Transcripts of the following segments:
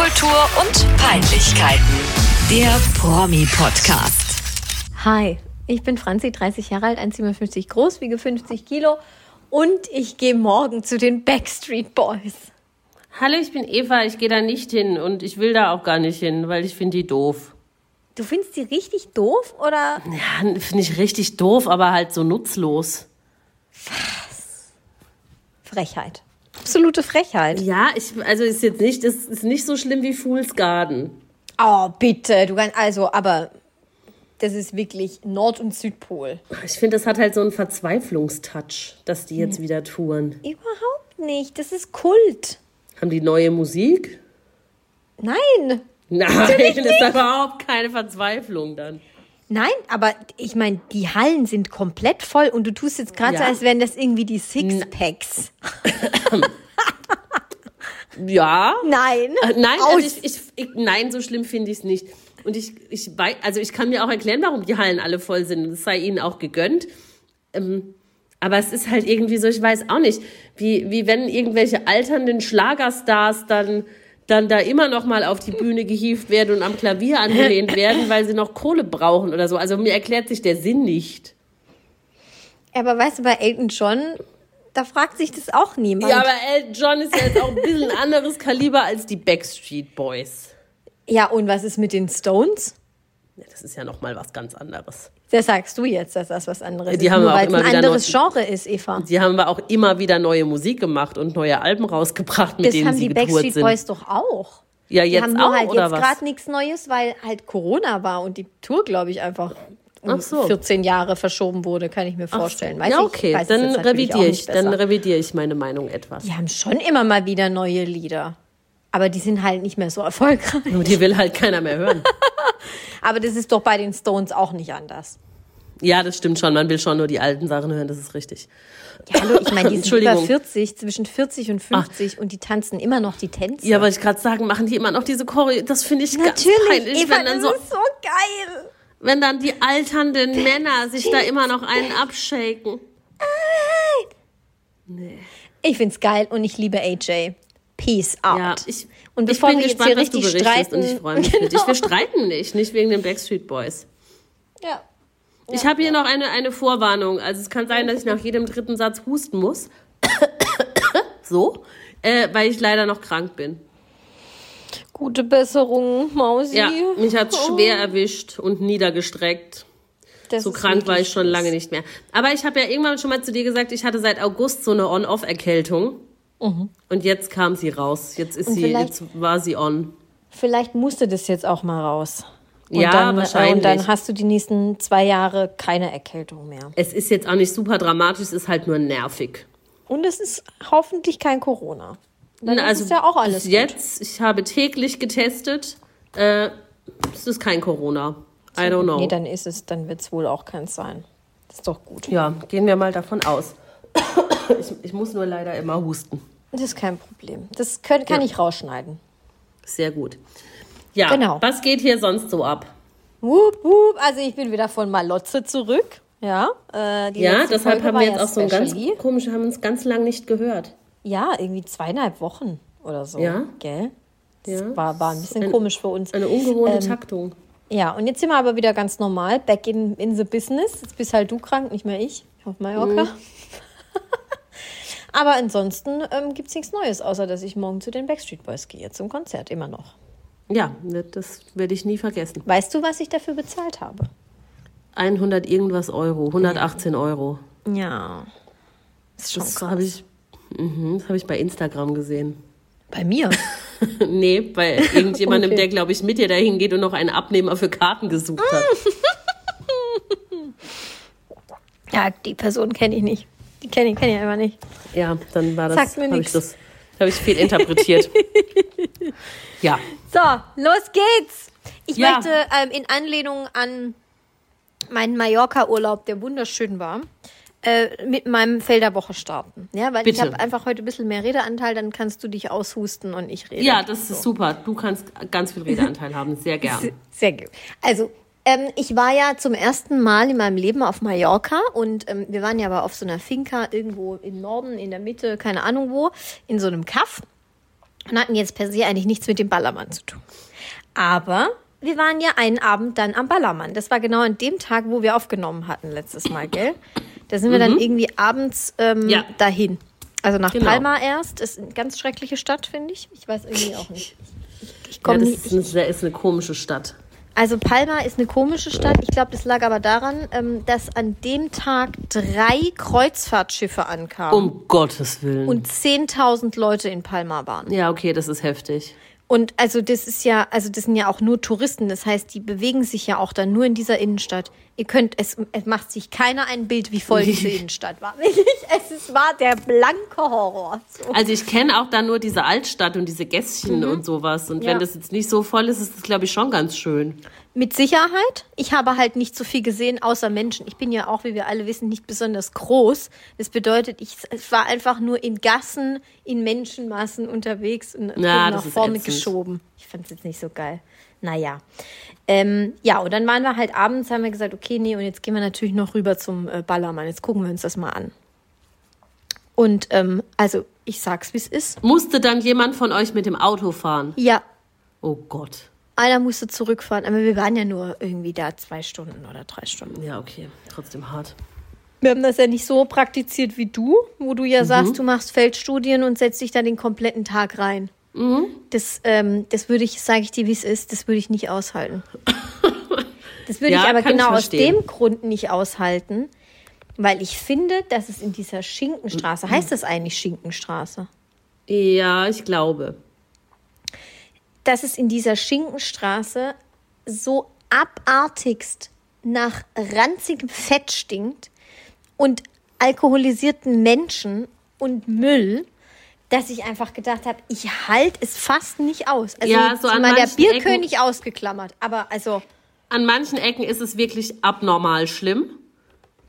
Popkultur und Peinlichkeiten. Der Promi-Podcast. Hi, ich bin Franzi, 30 Jahre alt, 1,57 groß, wiege 50 Kilo und ich gehe morgen zu den Backstreet Boys. Hallo, ich bin Eva, ich gehe da nicht hin und ich will da auch gar nicht hin, weil ich finde die doof. Du findest die richtig doof oder? Ja, finde ich richtig doof, aber halt so nutzlos. Frechheit. Absolute Frechheit. Ja, ich, also ist jetzt nicht, das ist nicht so schlimm wie Fool's Garden. Oh, bitte, du kannst, also, aber das ist wirklich Nord- und Südpol. Ich finde, das hat halt so einen Verzweiflungstouch, dass die jetzt wieder touren. Überhaupt nicht, das ist Kult. Haben die neue Musik? Nein, Nein, das ist überhaupt keine Verzweiflung dann. Nein, aber ich meine, die Hallen sind komplett voll und du tust jetzt gerade so, Ja. als wären das irgendwie die Sixpacks. Ja. Nein. Äh, Nein, also ich, ich, ich, nein, so schlimm finde ich es nicht. Und ich, ich weiß, also ich kann mir auch erklären, warum die Hallen alle voll sind. Das sei ihnen auch gegönnt. Ähm, aber es ist halt irgendwie so, ich weiß auch nicht, wie, wie wenn irgendwelche alternden Schlagerstars dann, dann da immer noch mal auf die Bühne gehievt werden und am Klavier angelehnt werden, weil sie noch Kohle brauchen oder so. Also mir erklärt sich der Sinn nicht. Aber weißt du, bei Elton John, da fragt sich das auch niemand. Ja, aber Elton John ist ja jetzt auch ein bisschen anderes Kaliber als die Backstreet Boys. Ja, und was ist mit den Stones? Ja, Das ist ja noch mal was ganz anderes. Das sagst du jetzt, dass das was anderes Die ist. haben nur auch weil es ein anderes neu- Genre ist, Eva. Die haben aber auch immer wieder neue Musik gemacht und neue Alben rausgebracht, mit Das denen haben sie die getourt Backstreet sind. Boys doch auch. Ja, Die jetzt haben nur auch, halt jetzt gerade nichts Neues, weil halt Corona war und die Tour, glaube ich, einfach um so. 14 Jahre verschoben wurde, kann ich mir vorstellen. Weiß ja, ich- okay, es dann revidiere ich, dann revidiere ich meine Meinung etwas. Die haben schon immer mal wieder neue Lieder. Aber die sind halt nicht mehr so erfolgreich. Und die will halt keiner mehr hören. Aber das ist doch bei den Stones auch nicht anders. Ja, das stimmt schon. Man will schon nur die alten Sachen hören, das ist richtig. Ja, hallo, ich meine, die sind über Entschuldigung. 40, zwischen 40 und 50 und die tanzen immer noch die Tänze. Ja, wollte ich gerade sagen, machen die immer noch diese Choreo. Das finde ich ganz Natürlich, peinlich, Eva, wenn dann das so, ist so geil. wenn dann die alternden Männer sich da immer noch einen abshaken. Ich find's geil und ich liebe AJ. Peace out. Ja, ich, und ich bevor bin wir jetzt gespannt, hier was du richtig berichtest streiten, und ich freue mich für dich. Genau. Wir streiten nicht, nicht wegen den Backstreet Boys. Ja. Ich habe hier noch eine, eine Vorwarnung. Also es kann sein, dass ich nach jedem dritten Satz husten muss. so, äh, weil ich leider noch krank bin. Gute Besserung, Mausi. Ja, mich hat's Oh. schwer erwischt und niedergestreckt. Das So krank war ich schon lange nicht mehr. Aber ich habe ja irgendwann schon mal zu dir gesagt, ich hatte seit August so eine On-Off-Erkältung. Und jetzt kam sie raus. Jetzt ist Mhm. Und sie, jetzt war sie on. Vielleicht musste das jetzt auch mal raus. Und Ja, dann, wahrscheinlich. Und dann hast du die nächsten zwei Jahre keine Erkältung mehr. Es ist jetzt auch nicht super dramatisch, es ist halt nur nervig. Und es ist hoffentlich kein Corona. Dann also ist ja auch alles bis jetzt, ich habe täglich getestet. Äh, es ist kein Corona. I don't know. Nee, dann ist es, dann wird es wohl auch keins sein. Das ist doch gut. Ja, gehen wir mal davon aus. Ich, ich muss nur leider immer husten. Das ist kein Problem. Das können, kann Ja. ich rausschneiden. Sehr gut. Ja, Genau. was geht hier sonst so ab? Wup, wup. Also ich bin wieder von Malotze zurück. Ja, äh, Ja, deshalb Folge haben wir jetzt ja auch so ein ganz specially. komisch, haben uns ganz lang nicht gehört. Ja, irgendwie zweieinhalb Wochen oder so. Ja. Gell? Das Ja. war, war ein bisschen Ein- komisch für uns. Eine ungewohnte Ähm, Taktung. Ja, und jetzt sind wir aber wieder ganz normal, back in, in the business. Jetzt bist halt du krank, nicht mehr ich, auf Mallorca. Mhm. Aber ansonsten ähm, gibt es nichts Neues, außer dass ich morgen zu den Backstreet Boys gehe, zum Konzert, immer noch. Ja, das werde ich nie vergessen. Weißt du, was ich dafür bezahlt habe? 100 irgendwas Euro, 118 Euro. Ja. Ist schon Das habe ich, mhm, das habe ich bei Instagram gesehen. Bei mir? nee, bei irgendjemandem, Okay. der, glaube ich, mit dir dahin geht und noch einen Abnehmer für Karten gesucht hat. ja, die Person kenne ich nicht. Die kenne ich, kenn ich einfach nicht. Ja, dann war das, Sagt mir habe ich das, habe ich viel interpretiert. ja, So, los geht's. Ich Ja. möchte ähm, in Anlehnung an meinen Mallorca-Urlaub, der wunderschön war, äh, mit meinem Fell der Woche starten. Ja, weil ich Bitte. habe einfach heute ein bisschen mehr Redeanteil, dann kannst du dich aushusten und ich rede. ja, das ist super. Du kannst ganz viel Redeanteil haben, sehr gern. Sehr gut. Also, ähm, ich war ja zum ersten Mal in meinem Leben auf Mallorca und ähm, wir waren ja aber auf so einer Finca irgendwo im Norden, in der Mitte, keine Ahnung wo, in so einem Kaff. und hatten jetzt per se eigentlich nichts mit dem Ballermann zu tun. Aber wir waren ja einen Abend dann am Ballermann. Das war genau an dem Tag, wo wir aufgenommen hatten letztes Mal, gell? Da sind wir dann irgendwie abends ähm, Ja. dahin. Also nach Genau. Palma erst. Ist eine ganz schreckliche Stadt, finde ich. Ich weiß irgendwie auch nicht. Ich, ich Ja, komme das nicht. ist eine, ist eine komische Stadt. Also Palma ist eine komische Stadt. Ich glaube, das lag aber daran, ähm, dass an dem Tag drei Kreuzfahrtschiffe ankamen Um Gottes Willen. und 10.000 Leute in Palma waren. ja, okay, das ist heftig. Und also das ist ja, also das sind ja auch nur Touristen. Das heißt, die bewegen sich ja auch dann nur in dieser Innenstadt. Ihr könnt, es, es macht sich keiner ein Bild, wie voll diese Innenstadt war. Wirklich, es ist, war der blanke Horror. So. Also ich kenne auch da nur diese Altstadt und diese Gässchen und sowas. Und Ja. wenn das jetzt nicht so voll ist, ist das, glaube ich, schon ganz schön. Mit Sicherheit. Ich habe halt nicht so viel gesehen, außer Menschen. Ich bin ja auch, wie wir alle wissen, nicht besonders groß. Das bedeutet, ich war einfach nur in Gassen, in Menschenmassen unterwegs und bin Ja, nach vorne ätzend. geschoben. Ich fand es jetzt nicht so geil. Naja. Ähm, ja, und dann waren wir halt abends, haben wir gesagt, okay, nee, und jetzt gehen wir natürlich noch rüber zum äh, Ballermann. Jetzt gucken wir uns das mal an. Und ähm, also, ich sag's, wie es ist. Musste dann jemand von euch mit dem Auto fahren? Ja, Oh Gott. einer musste zurückfahren, aber wir waren ja nur irgendwie da zwei Stunden oder drei Stunden. Ja, okay. Trotzdem hart. Wir haben das ja nicht so praktiziert wie du, wo du ja Mhm. sagst, du machst Feldstudien und setzt dich da den kompletten Tag rein. Mhm. Das, ähm, das würde ich, sage ich dir, wie es ist, das würde ich nicht aushalten. Das würde Ja, ich aber kann ich genau aus dem Grund nicht aushalten, weil ich finde, dass es in dieser Schinkenstraße, Mhm. heißt das eigentlich Schinkenstraße? Ja, ich glaube. dass es in dieser Schinkenstraße so abartigst nach ranzigem Fett stinkt und alkoholisierten Menschen und Müll, dass ich einfach gedacht habe, ich halte es fast nicht aus. Also Ja, so an mal der Bierkönig ausgeklammert, aber also An manchen Ecken ist es wirklich abnormal schlimm.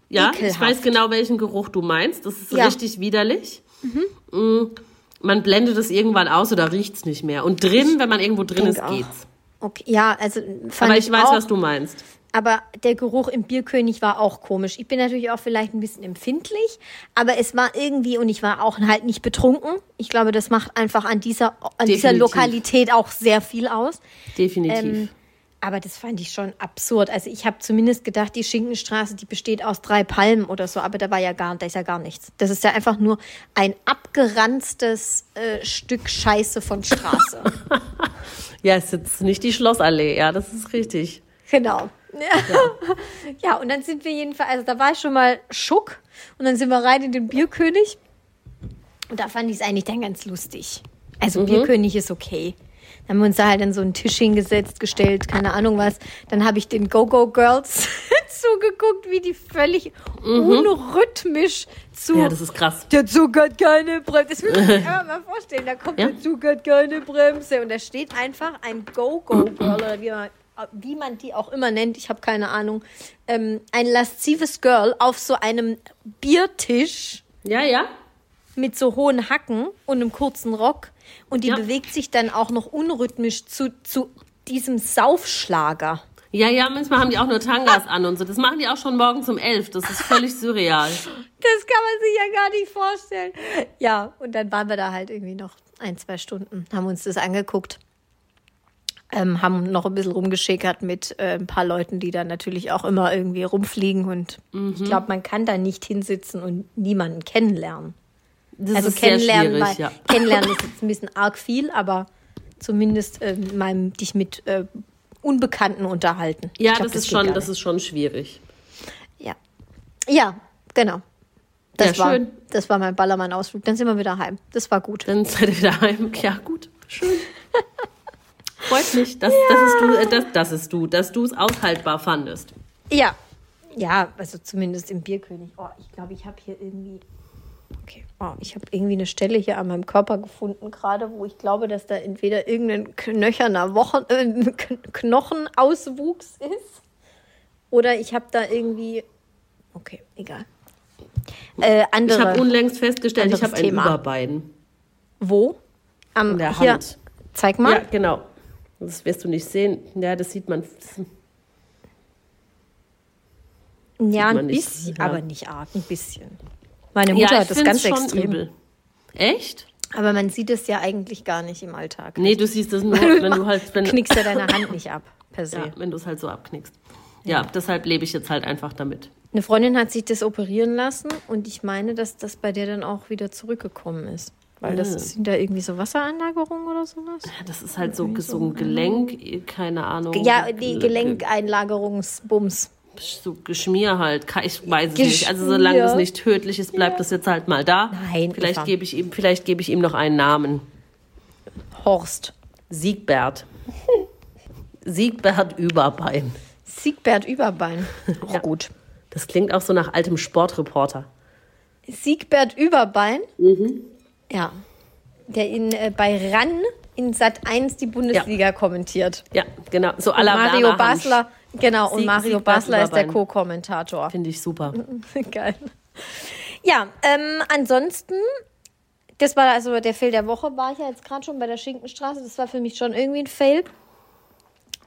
Ja, ich Ekelhaft. weiß genau, welchen Geruch du meinst. Das ist Ja. richtig widerlich. Mm, Man blendet es irgendwann aus oder riecht es nicht mehr. Und drin, wenn man irgendwo drin ist, auch. geht's. okay, ja, also fand Aber ich weiß, auch, was du meinst. Aber der Geruch im Bierkönig war auch komisch. Ich bin natürlich auch vielleicht ein bisschen empfindlich, aber es war irgendwie, und ich war auch halt nicht betrunken. Ich glaube, das macht einfach an dieser, an dieser. Lokalität auch sehr viel aus. Definitiv. Ähm, aber das fand ich schon absurd. Also ich habe zumindest gedacht, die Schinkenstraße, die besteht aus drei Palmen oder so, aber da war ja gar, da ist ja gar nichts. Das ist ja einfach nur ein abgeranztes äh, Stück Scheiße von Straße. ja, es ist jetzt nicht die Schlossallee. Ja, das ist richtig. Genau. Ja. ja, und dann sind wir jedenfalls, also da war ich schon mal Schuck und dann sind wir rein in den Bierkönig und da fand ich es eigentlich dann ganz lustig. Also Bierkönig ist okay. Dann haben wir uns da halt an so einen Tisch hingesetzt, gestellt, keine Ahnung was. Dann habe ich den Go-Go-Girls zugeguckt, wie die völlig unrhythmisch zu Ja, das ist krass. der Zug hat keine Bremse. Das muss man sich einfach mal vorstellen. Da kommt Ja. der Zug hat keine Bremse. Und da steht einfach ein Go-Go-Girl oder wie man, wie man die auch immer nennt. Ich habe keine Ahnung. Ähm, ein laszives Girl auf so einem Biertisch Ja, ja. mit so hohen Hacken und einem kurzen Rock. Und die Ja. bewegt sich dann auch noch unrhythmisch zu, zu diesem Saufschlager. Ja, ja, manchmal haben die auch nur Tangas an und so. Das machen die auch schon morgens um elf. Das ist völlig surreal. Das kann man sich ja gar nicht vorstellen. Ja, und dann waren wir da halt irgendwie noch ein, zwei Stunden, haben uns das angeguckt. Ähm, haben noch ein bisschen rumgeschickert mit äh, ein paar Leuten, die da natürlich auch immer irgendwie rumfliegen. Und ich glaube, man kann da nicht hinsitzen und niemanden kennenlernen. Das also ist kennenlernen, weil, ja. kennenlernen ist jetzt ein bisschen arg viel, aber zumindest ähm, meinem, dich mit äh, Unbekannten unterhalten. Ja, glaub, das, ist geht schon, das ist schon schwierig. Ja. Ja, genau. Das, Ja, war, schön. das war mein Ballermann-Ausflug. Dann sind wir wieder heim. Das war gut. Dann seid ihr wieder heim. Ja, gut. Schön. Freut mich, dass, dass es du, äh, dass, dass es du, dass du es aushaltbar fandest. Ja. Ja, also zumindest im Bierkönig. Oh, ich glaube, ich habe hier irgendwie. Okay. Oh, ich habe irgendwie eine Stelle hier an meinem Körper gefunden, gerade wo ich glaube, dass da entweder irgendein knöcherner Wochen, äh, Kn- Knochenauswuchs ist. Oder ich habe da irgendwie. Okay, egal. Äh, Ich andere. habe unlängst festgestellt, ich habe ein Thema. Überbein. wo? Am In der hier. Hand. Zeig mal. Ja, genau. Das wirst du nicht sehen. Ja, das sieht man. Ja, ein man nicht, bisschen, ja. aber nicht arg, ein bisschen. Meine Ja, Mutter ich hat das ganz schon extrem. übel. Echt? Aber man sieht es ja eigentlich gar nicht im Alltag. Nee, du siehst es nur, wenn du halt, wenn, Knickst ja deine Hand nicht ab, per se. ja, wenn du es halt so abknickst. Ja, deshalb lebe ich jetzt halt einfach damit. Eine Freundin hat sich das operieren lassen und ich meine, dass das bei der dann auch wieder zurückgekommen ist. Weil das Ah. sind da irgendwie so Wasseranlagerungen oder sowas. Ja, Das ist halt so, so ein Gelenk, keine Ahnung. Ja, die Gelenkeinlagerungsbums. So Geschmier halt. Ich weiß es Geschmier. nicht. Also solange es nicht tödlich ist, bleibt das jetzt halt mal da. Nein, Vielleicht gebe ich ihm, vielleicht gebe ich ihm noch einen Namen. Horst. Siegbert. Siegbert Überbein. Siegbert Überbein. Auch Ja. gut. Das klingt auch so nach altem Sportreporter. Siegbert Überbein. Mhm. Ja. Der in, äh, bei RAN in Sat 1 die Bundesliga kommentiert. Ja, genau. So la Mario Werner Hansch. Basler. Genau, und Sieg- Mario Siegbert Basler ist der. Co-Kommentator. Finde ich super. Geil. Ja, ähm, ansonsten, das war also der Fail der Woche, war ich ja jetzt gerade schon bei der Schinkenstraße. Das war für mich schon irgendwie ein Fail.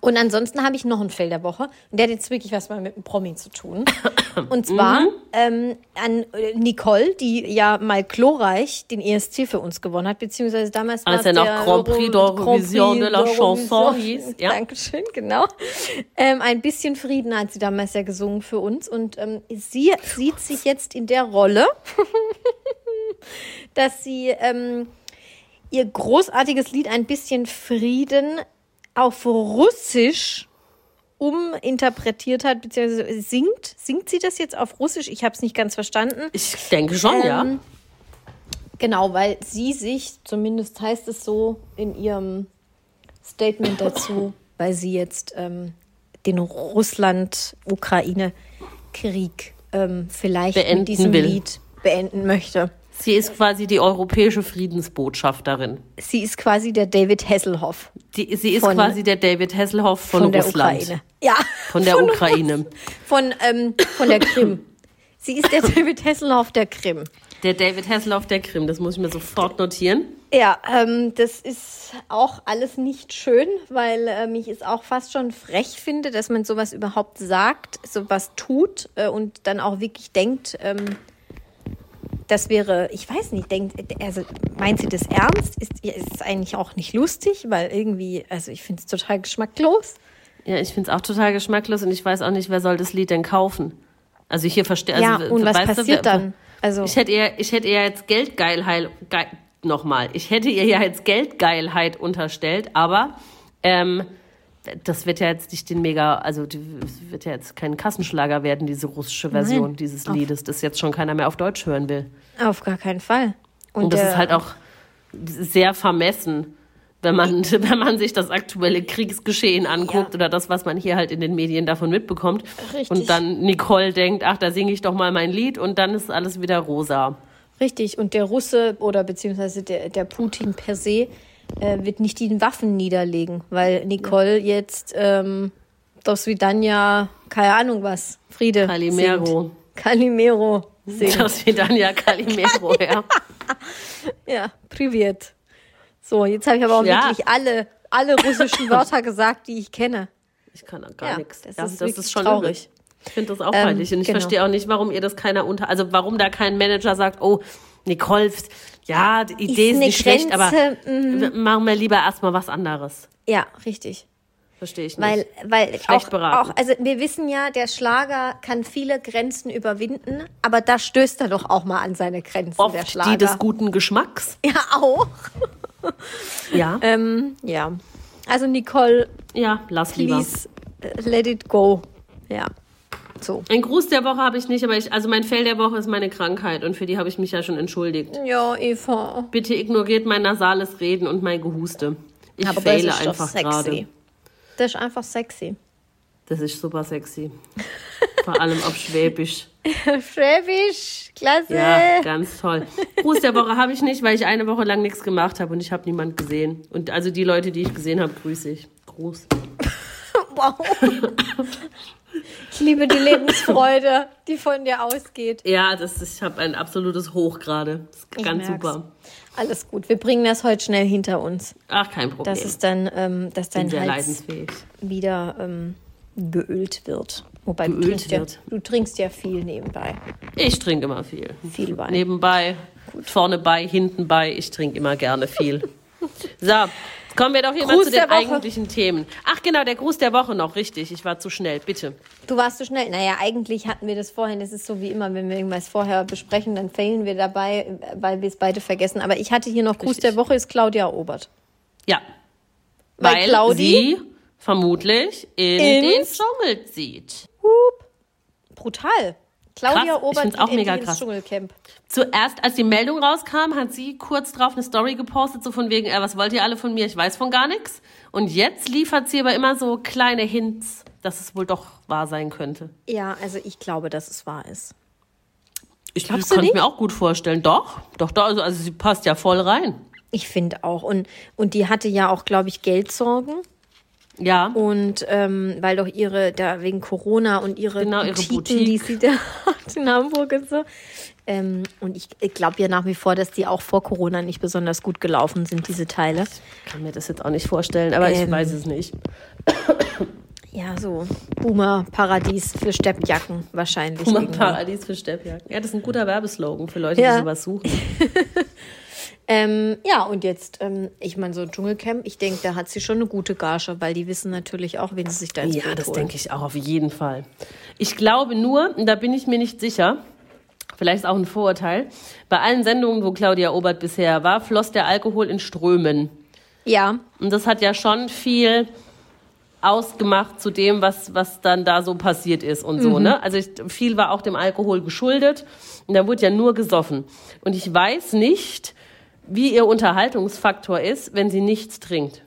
Und ansonsten habe ich noch einen Fail der Woche. Und der hat jetzt wirklich was mal mit einem Promi zu tun. Und zwar Mhm. ähm, an äh, Nicole, die ja mal glorreich den ESC für uns gewonnen hat, beziehungsweise damals Als er der Grand Prix Euro- d'Eurovision de la Chanson hieß, ja. Dankeschön, genau. Ähm, ein bisschen Frieden hat sie damals ja gesungen für uns. Und ähm, sie sieht sich jetzt in der Rolle, dass sie ähm, ihr großartiges Lied Ein bisschen Frieden auf Russisch uminterpretiert hat, beziehungsweise singt. Singt sie das jetzt auf Russisch? Ich habe es nicht ganz verstanden. Ich denke schon, ja. Ähm, Genau, weil sie sich, zumindest heißt es so in ihrem Statement dazu, weil sie jetzt ähm, den Russland-Ukraine-Krieg ähm, vielleicht Beenden mit diesem will. Lied beenden möchte. Sie ist quasi die europäische Friedensbotschafterin. Sie ist quasi der David Hasselhoff Die, sie ist Von- quasi der David Hasselhoff von, von, der Russland. Ukraine. Ja, Von der Ukraine. von, ähm, von der Krim. Sie ist der David Hasselhoff der Krim. Der David Hasselhoff der Krim, das muss ich mir sofort notieren. Ja, ähm, das ist auch alles nicht schön, weil ähm, ich es auch fast schon frech finde, dass man sowas überhaupt sagt, sowas tut äh, und dann auch wirklich denkt, ähm, das wäre, ich weiß nicht, denkt, also meint sie das ernst? Ist, ja, ist es eigentlich auch nicht lustig, weil irgendwie, also ich finde es total geschmacklos. Ja, ich finde es auch total geschmacklos und ich weiß auch nicht, wer soll das Lied denn kaufen. Also hier verstehe ja, also, und was du, passiert wer- dann? Also, Ich hätte ihr, ich hätte ihr jetzt Geldgeilheit, ge, nochmal, ich hätte ihr ja jetzt Geldgeilheit unterstellt, aber ähm, das wird ja jetzt nicht den mega, also die, wird ja jetzt kein Kassenschlager werden, diese russische Version Nein. dieses Liedes, das jetzt schon keiner mehr auf Deutsch hören will. auf gar keinen Fall. Und, das der- ist halt auch sehr vermessen, wenn man, wenn man sich das aktuelle Kriegsgeschehen anguckt Ja. oder das, was man hier halt in den Medien davon mitbekommt. Richtig. Und dann Nicole denkt, ach, da singe ich doch mal mein Lied und dann ist alles wieder rosa. Richtig, und der Russe oder beziehungsweise der, der Putin per se äh, wird nicht die Waffen niederlegen, weil Nicole jetzt ähm, das Vidania, keine Ahnung was, Friede. Calimero. Singt. Calimero singt. Das wird dann ja Calimero, ja. Ja, Privet. So, jetzt habe ich aber auch Ja. wirklich alle, alle russischen Wörter gesagt, die ich kenne. Ich kann auch gar Ja, nichts. das ja, ist das ist schon traurig. übel. Ich finde das auch Ähm, peinlich. Und ich genau. verstehe auch nicht, warum ihr das keiner unter. Also warum da kein Manager sagt, oh, Nicole, ja, die Idee ist, eine nicht schlecht, aber Grenze, wir machen wir lieber erstmal was anderes. Ja, richtig. Verstehe ich nicht. Weil, weil Schlecht auch, beraten. auch, also wir wissen ja, der Schlager kann viele Grenzen überwinden, aber da stößt er doch auch mal an seine Grenzen, der Oft Schlager. die des guten Geschmacks. ja, auch. Ja, Ähm, ja. Also Nicole, ja, lass lieber. please äh, let it go. Ja. So. Ein Gruß der Woche habe ich nicht, aber ich, also mein Fell der Woche ist meine Krankheit und für die habe ich mich ja schon entschuldigt. Ja, Eva. Bitte ignoriert mein nasales Reden und mein Gehuste. Ich Aber das fehle ist doch einfach sexy. gerade. Das ist einfach sexy. Das ist super sexy. Vor allem auf Schwäbisch. Schwäbisch, klasse. Ja, ganz toll. Gruß der Woche habe ich nicht, weil ich eine Woche lang nichts gemacht habe und ich habe niemand gesehen. Und also die Leute, die ich gesehen habe, grüße ich. Gruß. Wow. Ich liebe die Lebensfreude, die von dir ausgeht. Ja, das ist, ich habe ein absolutes Hoch gerade. Ganz super. Alles gut. Wir bringen das heute schnell hinter uns. Ach, kein Problem. Das ist dann, ähm, dass dein Hals wieder ähm, geölt wird. Wobei du Geölt trinkst, ja, wird. du trinkst ja viel nebenbei. Ich trinke immer viel. Viel Wein. Nebenbei, vorne bei, hinten bei. Ich trinke immer gerne viel. so, kommen wir doch hier mal Gruß zu den eigentlichen Themen. Ach genau, der Gruß der Woche noch, richtig. Ich war zu schnell, bitte. Du warst so schnell. Naja, eigentlich hatten wir das vorhin. Es ist so wie immer, wenn wir irgendwas vorher besprechen, dann failen wir dabei, weil wir es beide vergessen. Aber ich hatte hier noch Gruß Richtig. der Woche, ist Claudia Obert. Ja. Weil Weil Claudi- sie vermutlich in den Dschungel zieht. Brutal. Claudia Krass, ich Obert geht auch mega krass. Dschungelcamp. Zuerst, als die Meldung rauskam, hat sie kurz drauf eine Story gepostet, so von wegen, äh, was wollt ihr alle von mir? Ich weiß von gar nichts. Und jetzt liefert sie aber immer so kleine Hints, dass es wohl doch wahr sein könnte. Ja, also ich glaube, dass es wahr ist. Ich Glaubst kann du es nicht? mir auch gut vorstellen. Doch, doch, doch. Also, also sie passt ja voll rein. Ich finde auch. Und, und die hatte ja auch, glaube ich, Geldsorgen. Ja. Und ähm, weil doch ihre, da wegen Corona und ihre Genau, Boutiquen, Boutique. die sie da hat in Hamburg und so. Ähm, und ich, ich glaube ja nach wie vor, dass die auch vor Corona nicht besonders gut gelaufen sind, diese Teile. Ich kann mir das jetzt auch nicht vorstellen, aber ich Ähm, weiß es nicht. Ja, so Boomer-Paradies für Steppjacken wahrscheinlich. Puma irgendwo. Paradies für Steppjacken. Ja, das ist ein guter Werbeslogan für Leute, Ja. die sowas suchen. Ähm, ja, und jetzt, ähm, ich meine, so ein Dschungelcamp, ich denke, da hat sie schon eine gute Gage, weil die wissen natürlich auch, wen sie sich da ins Ja, Boot das holen. denke ich auch auf jeden Fall. Ich glaube nur, und da bin ich mir nicht sicher, vielleicht ist auch ein Vorurteil, bei allen Sendungen, wo Claudia Obert bisher war, floss der Alkohol in Strömen. Ja, Und das hat ja schon viel ausgemacht zu dem, was, was dann da so passiert ist und so, ne? Also ich, viel war auch dem Alkohol geschuldet und da wurde ja nur gesoffen. Und ich weiß nicht, wie ihr Unterhaltungsfaktor ist, wenn sie nichts trinkt.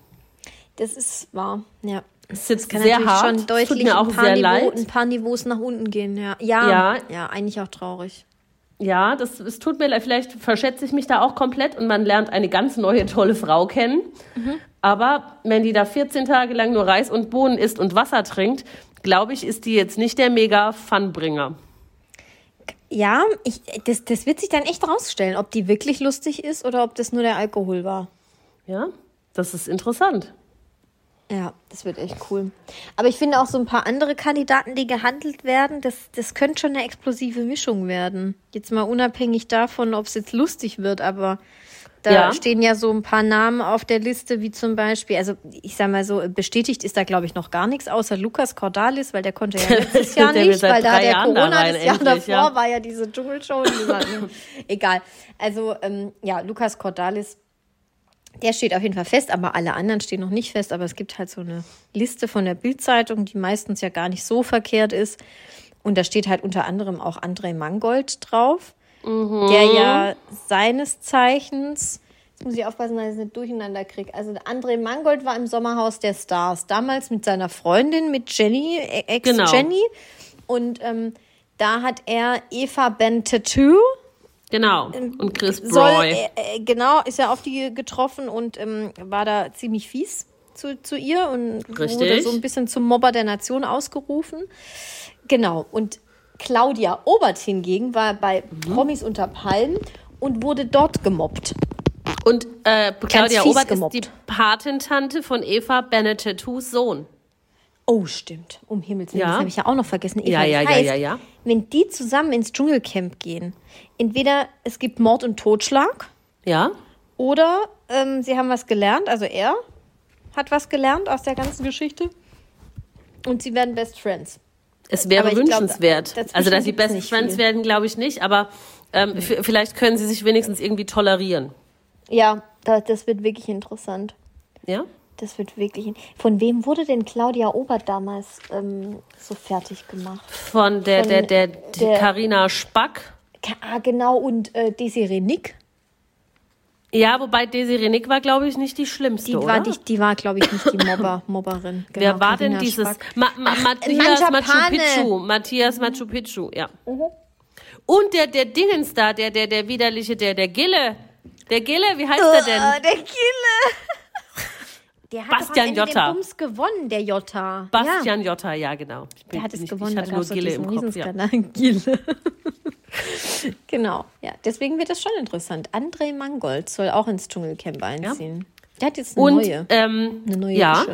das ist wahr, ja. Das ist jetzt sehr hart. schon Es deutlich tut mir auch sehr Niveau, leid. ein paar Niveaus nach unten gehen, ja. Ja, Ja. ja, eigentlich auch traurig. Ja, das, es tut mir leid, vielleicht verschätze ich mich da auch komplett und man lernt eine ganz neue, tolle Frau kennen. Aber wenn die da 14 Tage lang nur Reis und Bohnen isst und Wasser trinkt, glaube ich, ist die jetzt nicht der mega Funbringer. Ja, ich, das, das wird sich dann echt rausstellen, ob die wirklich lustig ist oder ob das nur der Alkohol war. Ja, das ist interessant. Ja, das wird echt cool. Aber ich finde auch so ein paar andere Kandidaten, die gehandelt werden, das, das könnte schon eine explosive Mischung werden. Jetzt mal unabhängig davon, ob es jetzt lustig wird, aber da Ja. stehen ja so ein paar Namen auf der Liste, wie zum Beispiel, also ich sag mal so, bestätigt ist da glaube ich noch gar nichts, außer Lukas Cordalis, weil der konnte ja letztes Jahr nicht, weil da der Jahren da Corona rein, das Jahr endlich, davor ja. war ja diese Dschungelshow. Egal. Also ähm, ja, Lukas Cordalis der steht auf jeden Fall fest, aber alle anderen stehen noch nicht fest. Aber es gibt halt so eine Liste von der Bildzeitung, die meistens ja gar nicht so verkehrt ist. Und da steht halt unter anderem auch André Mangold drauf, der ja seines Zeichens, jetzt muss ich aufpassen, dass ich es nicht durcheinander kriege. Also André Mangold war im Sommerhaus der Stars, damals mit seiner Freundin, mit Jenny, äh, Ex-Jenny. Und ähm, da hat er Eva Bentetu, Genau. Und Chris Broy. äh, äh, genau, ist er auf die getroffen und ähm, war da ziemlich fies zu, zu ihr und wurde Richtig. so ein bisschen zum Mobber der Nation ausgerufen. Genau. Und Claudia Obert hingegen war bei Mhm. Promis unter Palmen und wurde dort gemobbt. Und äh, Claudia Obert gemobbt. ist die Patentante von Eva Benettetus Sohn. Oh, stimmt. Um Himmels Willen, Ja. das habe ich ja auch noch vergessen. Eva, Ja, das ja, ja, heißt, ja, ja. Wenn die zusammen ins Dschungelcamp gehen, entweder es gibt Mord und Totschlag Ja? Oder ähm, sie haben was gelernt, also er hat was gelernt aus der ganzen Geschichte. Und sie werden Best Friends. Es wäre glaub, wünschenswert. dazwischen also, dass sie Best Friends viel. werden, glaube ich nicht, aber ähm, f- vielleicht können sie sich wenigstens irgendwie tolerieren. Ja, da, das wird wirklich interessant. Ja? Das wird wirklich. Von wem wurde denn Claudia Obert damals ähm, so fertig gemacht? Von der, Von der, der, Carina Spack. Ah, genau, und äh, Desiree Nick. Ja, wobei Desiree Nick war, glaube ich, nicht die schlimmste, Die war, die, die war glaube ich, nicht die Mobber, Mobberin. Genau, Wer war denn dieses? Ma Ma Matthias Manjapane. Machu Picchu. Matthias Machu Picchu, ja. Mhm. Und der, der Dingens da, der, der, der widerliche, der, der Gille. Der Gille, wie heißt der denn? Der Kille. Der hat Bastian doch am Ende Jotta. den Bums gewonnen, der Jotta. ja. Bastian Jotta, ja, genau. Ich bin- Der hat es ich, gewonnen, Ich hatte da nur Gille im Kopf, ja. Gille. genau, ja, deswegen wird das schon interessant. André Mangold soll auch ins Dschungelcamp einziehen. Der hat jetzt eine Und, neue. ähm, Eine neue ja.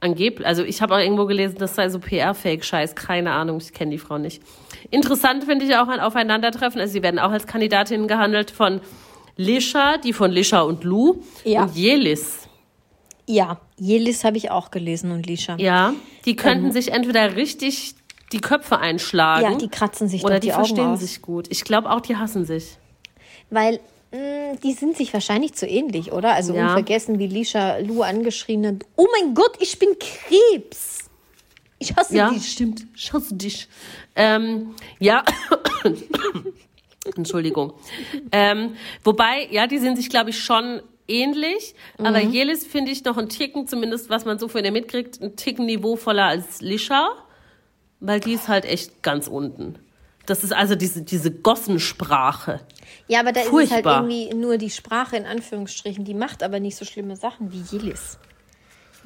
Angeblich, also ich habe auch irgendwo gelesen, das sei so PR-Fake-Scheiß, keine Ahnung, ich kenne die Frau nicht. Interessant finde ich auch ein Aufeinandertreffen, also sie werden auch als Kandidatinnen gehandelt von Lisha, die von Lisha und Lou Ja. und Jelis. Ja, Jelis habe ich auch gelesen und Lisha. Ja, die könnten sich entweder richtig die Köpfe einschlagen. Ja, die kratzen sich oder die, die Augen verstehen aus. sich gut. Ich glaube auch, die hassen sich. Weil mh, die sind sich wahrscheinlich zu ähnlich, oder? Also Ja. unvergessen, wie Lisha Lu angeschrien hat, oh mein Gott, ich bin Krebs. Ich hasse Ja, dich. stimmt. Schaust dich. Ähm, ja. Entschuldigung. Ähm, wobei, ja, die sind sich, glaube ich, schon ähnlich. Aber Mhm. Jelis finde ich noch einen Ticken, zumindest was man so von ihr mitkriegt, einen Ticken niveauvoller als Lisha. Weil die ist halt echt ganz unten. Das ist also diese, diese Gossensprache. Ja, aber da ist es halt Furchtbar. irgendwie nur die Sprache in Anführungsstrichen, die macht aber nicht so schlimme Sachen wie Jelis.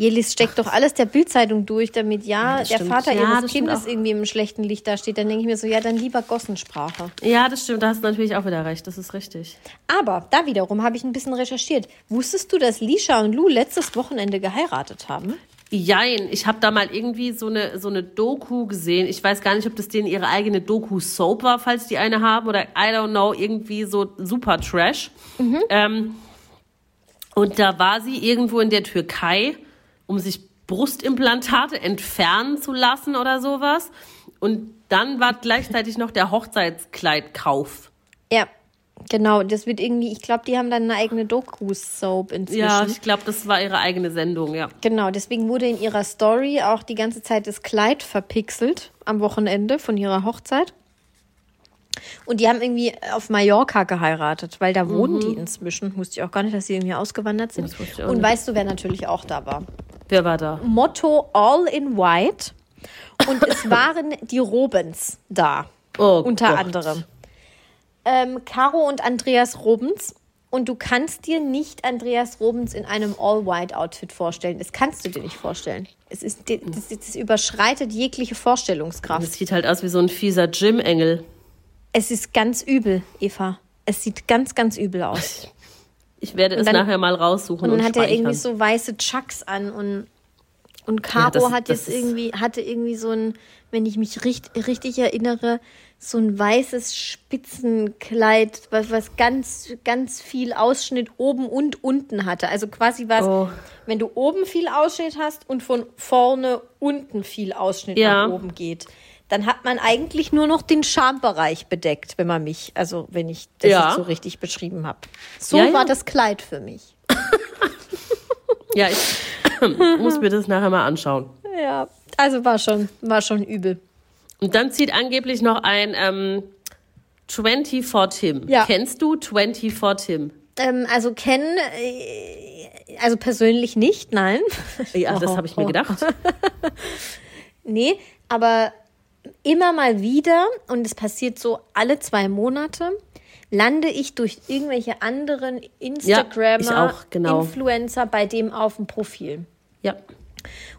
Jelis steckt doch alles der Bildzeitung durch, damit ja, das der stimmt. Vater Ja, ihres Kindes irgendwie im schlechten Licht dasteht. Dann denke ich mir so, ja, dann lieber Gossensprache. Ja, das stimmt. Da hast du natürlich auch wieder recht. Das ist richtig. Aber da wiederum habe ich ein bisschen recherchiert. Wusstest du, dass Lisha und Lou letztes Wochenende geheiratet haben? Jein, ich habe da mal irgendwie so eine, so eine Doku gesehen. Ich weiß gar nicht, ob das denen ihre eigene Doku-Soap war, falls die eine haben, oder I don't know, irgendwie so super Trash. Ähm, und da war sie irgendwo in der Türkei, um sich Brustimplantate entfernen zu lassen oder sowas. Und dann war gleichzeitig noch der Hochzeitskleidkauf. Ja, genau. Das wird irgendwie, ich glaube, die haben dann eine eigene Doku-Soap inzwischen. Ja, ich glaube, das war ihre eigene Sendung, ja. Genau, deswegen wurde in ihrer Story auch die ganze Zeit das Kleid verpixelt am Wochenende von ihrer Hochzeit. Und die haben irgendwie auf Mallorca geheiratet, weil da wohnen die inzwischen. Wusste ich auch gar nicht, dass sie irgendwie ausgewandert sind. Mhm. Und nicht. weißt du, wer natürlich auch da war? Wer war da? Motto All in White. Und es waren die Robens da. Oh unter Gott. anderem. Ähm, Caro und Andreas Robens. Und du kannst dir nicht Andreas Robens in einem All-White-Outfit vorstellen. Das kannst du dir nicht vorstellen. Es ist, das, das überschreitet jegliche Vorstellungskraft. Das sieht halt aus wie so ein fieser Gym-Engel. Es ist ganz übel, Eva. Es sieht ganz, ganz übel aus. Ich werde es dann- nachher mal raussuchen Und und, dann hat er irgendwie so weiße Chucks an und, und Caro Ja, das- hat das jetzt irgendwie, hatte irgendwie so ein, wenn ich mich richt, richtig erinnere, so ein weißes Spitzenkleid, was, was ganz, ganz viel Ausschnitt oben und unten hatte. Also quasi was, Oh. wenn du oben viel Ausschnitt hast und von vorne unten viel Ausschnitt Ja. nach oben geht. Dann hat man eigentlich nur noch den Schambereich bedeckt, wenn man mich, also wenn ich das Ja. so richtig beschrieben habe. So Ja, ja. war das Kleid für mich. Ja, ich muss mir das nachher mal anschauen. Ja, also war schon, war schon übel. Und dann zieht angeblich noch ein ähm, 24 Tim. Ja. Kennst du 24 Tim? Ähm, also kennen, äh, also persönlich nicht, nein. Ja, das habe ich mir gedacht. Nee, aber immer mal wieder, und es passiert so alle zwei Monate, lande ich durch irgendwelche anderen Instagrammer, ich auch, genau. Influencer bei dem auf dem Profil. Ja.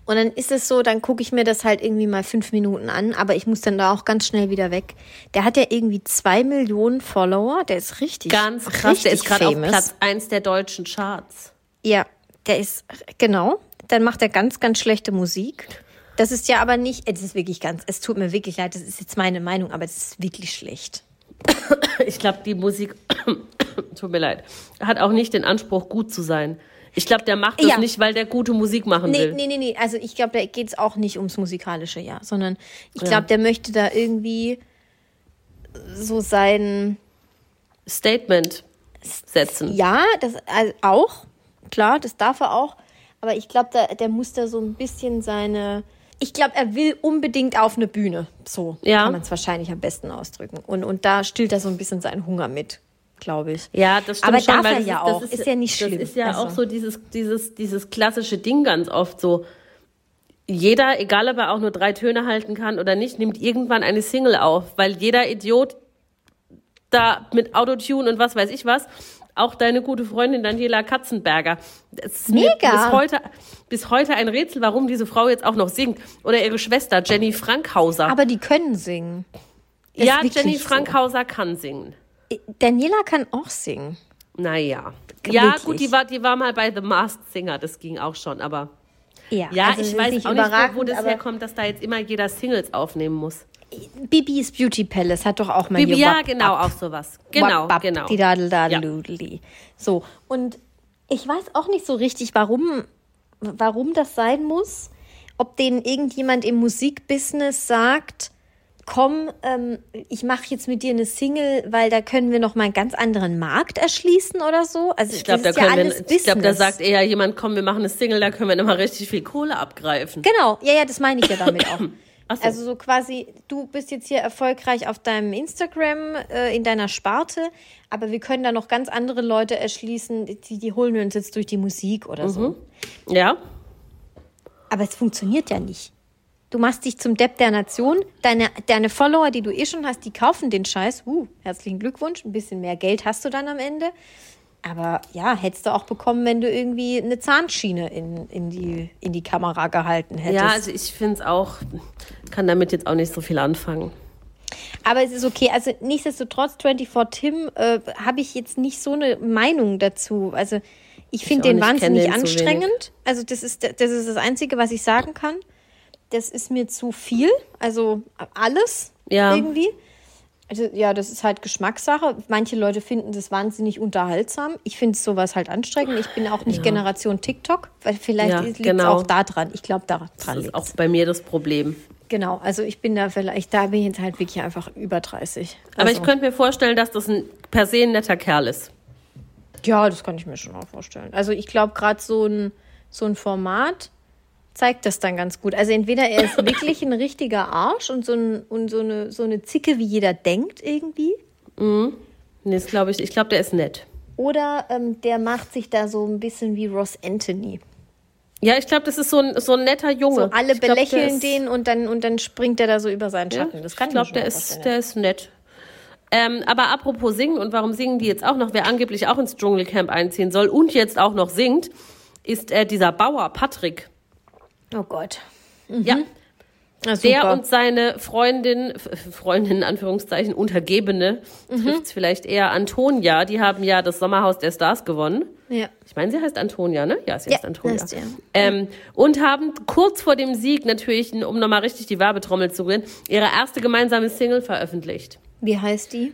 Und dann ist es so, dann gucke ich mir das halt irgendwie mal fünf Minuten an, aber ich muss dann da auch ganz schnell wieder weg. Der hat ja irgendwie zwei Millionen Follower, der ist richtig Ganz krass. Der ist richtig gerade auf. Platz 1 der deutschen Charts. Ja, der ist, genau. Dann macht er ganz, ganz schlechte Musik. Das ist ja aber nicht, es ist wirklich ganz, es tut mir wirklich leid, das ist jetzt meine Meinung, aber das ist wirklich schlecht. Ich glaube, die Musik, tut mir leid, hat auch nicht den Anspruch, gut zu sein. Ich glaube, der macht das Ja. nicht, weil der gute Musik machen Nee, will. nee, nee, nee. Also ich glaube, da geht es auch nicht ums Musikalische, ja, sondern ich Ja. glaube, der möchte da irgendwie so sein, Statement setzen. ja, das also auch, klar, das darf er auch, aber ich glaube, der muss da so ein bisschen seine, ich glaube, er will unbedingt auf eine Bühne, so Ja. kann man es wahrscheinlich am besten ausdrücken. Und, und da stillt er so ein bisschen seinen Hunger mit, glaube ich. Ja, das stimmt Aber schon. darf weil er das ja das auch. Ist ja nicht schlimm. Das ist ja Also. auch so dieses, dieses, dieses klassische Ding ganz oft so. Jeder, egal ob er auch nur drei Töne halten kann oder nicht, nimmt irgendwann eine Single auf, weil jeder Idiot da mit Autotune und was weiß ich was, auch deine gute Freundin Daniela Katzenberger. Es ist Mega. bis heute, bis heute ein Rätsel, warum diese Frau jetzt auch noch singt. Oder ihre Schwester Jenny Frankhauser. Aber die können singen. Ist ja, Jenny so. Frankhauser kann singen. Daniela kann auch singen. Naja. Ja, Wirklich? gut, die war, die war mal bei The Masked Singer, das ging auch schon, aber Ja, Ja, also ich weiß nicht auch nicht, wo, das herkommt, dass da jetzt immer jeder Singles aufnehmen muss. Bibis Beauty Palace hat doch auch mal Bibi, ja, genau, auch sowas. Genau, Wap, genau. Die Dadel, Dadel, Ja. So, und ich weiß auch nicht so richtig, warum, warum das sein muss. Ob denen irgendjemand im Musikbusiness sagt, komm, ähm, ich mache jetzt mit dir eine Single, weil da können wir noch mal einen ganz anderen Markt erschließen oder so. Also Ich glaube, da, ja wir, ich glaube, da sagt eher jemand, komm, wir machen eine Single, da können wir nochmal richtig viel Kohle abgreifen. Genau, ja, ja, das meine ich ja damit auch. So. Also so quasi, du bist jetzt hier erfolgreich auf deinem Instagram, äh, in deiner Sparte, aber wir können da noch ganz andere Leute erschließen, die, die holen wir uns jetzt durch die Musik oder so. Ja, Aber es funktioniert ja nicht. Du machst dich zum Depp der Nation, deine, deine Follower, die du eh schon hast, die kaufen den Scheiß. Uh, herzlichen Glückwunsch, ein bisschen mehr Geld hast du dann am Ende. Aber ja, hättest du auch bekommen, wenn du irgendwie eine Zahnschiene in, in, die, in die Kamera gehalten hättest. ja, also ich finde es auch, kann damit jetzt auch nicht so viel anfangen. Aber es ist okay. Also nichtsdestotrotz, 24 Tim äh, habe ich jetzt nicht so eine Meinung dazu. Also ich finde den wahnsinnig den anstrengend. Also das ist, das ist das Einzige, was ich sagen kann. Das ist mir zu viel. Also alles Ja. irgendwie. Also, ja, das ist halt Geschmackssache. Manche Leute finden das wahnsinnig unterhaltsam. Ich finde sowas halt anstrengend. Ich bin auch nicht Generation TikTok, weil vielleicht Ja, liegt es genau. auch da dran. Ich glaube, daran Das ist auch bei mir das Problem. Genau, also ich bin da vielleicht, da bin ich jetzt halt wirklich einfach über 30. Aber also, ich könnte mir vorstellen, dass das ein per se ein netter Kerl ist. Ja, das kann ich mir schon auch vorstellen. Also ich glaube, gerade so ein, so ein Format zeigt das dann ganz gut. Also entweder er ist wirklich ein richtiger Arsch und so, ein, und so, eine, so eine Zicke, wie jeder denkt irgendwie. Nee, das glaube ich, ich glaube, der ist nett. Oder ähm, der macht sich da so ein bisschen wie Ross Anthony. Ja, ich glaube, das ist so ein, so ein netter Junge. So alle ich belächeln den und dann, und dann springt er da so über seinen Ja, Schatten. Das kann ich glaube, der ist, der ist nett. Ähm, aber apropos singen und warum singen die jetzt auch noch, wer angeblich auch ins Dschungelcamp einziehen soll und jetzt auch noch singt, ist äh, dieser Bauer Patrick. Oh Gott. Ja, Na, der und seine Freundin, Freundin in Anführungszeichen, Untergebene, Mhm. trifft es vielleicht eher Antonia. Die haben ja das Sommerhaus der Stars gewonnen. ja. Ich meine, sie heißt Antonia, ne? Ja, sie Ja, heißt Antonia. heißt ja. Ähm, und haben kurz vor dem Sieg natürlich, um nochmal richtig die Werbetrommel zu rühren, ihre erste gemeinsame Single veröffentlicht. Wie heißt die?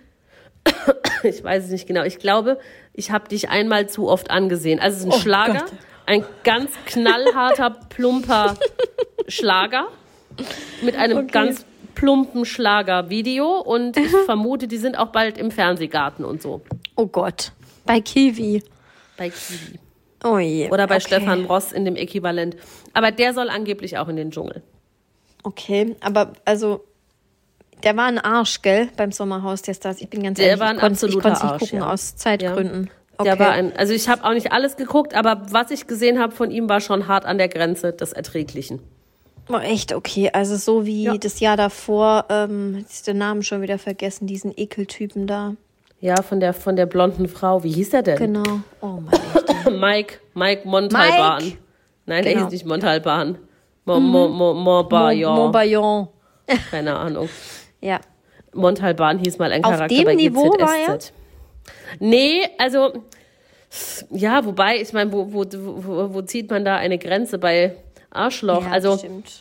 Ich weiß es nicht genau. Ich glaube, ich habe dich einmal zu oft angesehen. Also es ist ein Oh Schlager, Gott. Ein ganz knallharter, plumper Schlager mit einem Okay. ganz plumpen Schlager-Video. Und ich vermute, die sind auch bald im Fernsehgarten und so. Oh Gott. Bei Kiwi. Bei Kiwi. Oh je. Oder bei okay. Stefan Ross in dem Äquivalent. Aber der soll angeblich auch in den Dschungel. Okay, aber also der war ein Arsch, gell, beim Sommerhaus der Stars. Ich bin ganz Der ehrlich, war ein ich konnte konnte nicht Arsch, gucken ja. aus Zeitgründen. Der Okay. war ein, also ich habe auch nicht alles geguckt, aber was ich gesehen habe von ihm war schon hart an der Grenze des Erträglichen. Oh, echt okay. Also so wie Ja. das Jahr davor, ähm, jetzt der Namen schon wieder vergessen, diesen Ekeltypen da. Ja, von der, von der blonden Frau. Wie hieß er denn? Genau. Oh echt. Mike, Mike Montalban. Mike. Nein, er Genau. hieß nicht Montalban. Mo, Mo, Mo. Keine Ahnung. Ja. Montalban hieß mal ein Auf Charakter dem bei Niveau GZSZ. war er? Nee, also ja, wobei, ich meine, wo, wo, wo, wo zieht man da eine Grenze bei Arschloch? ja, also stimmt.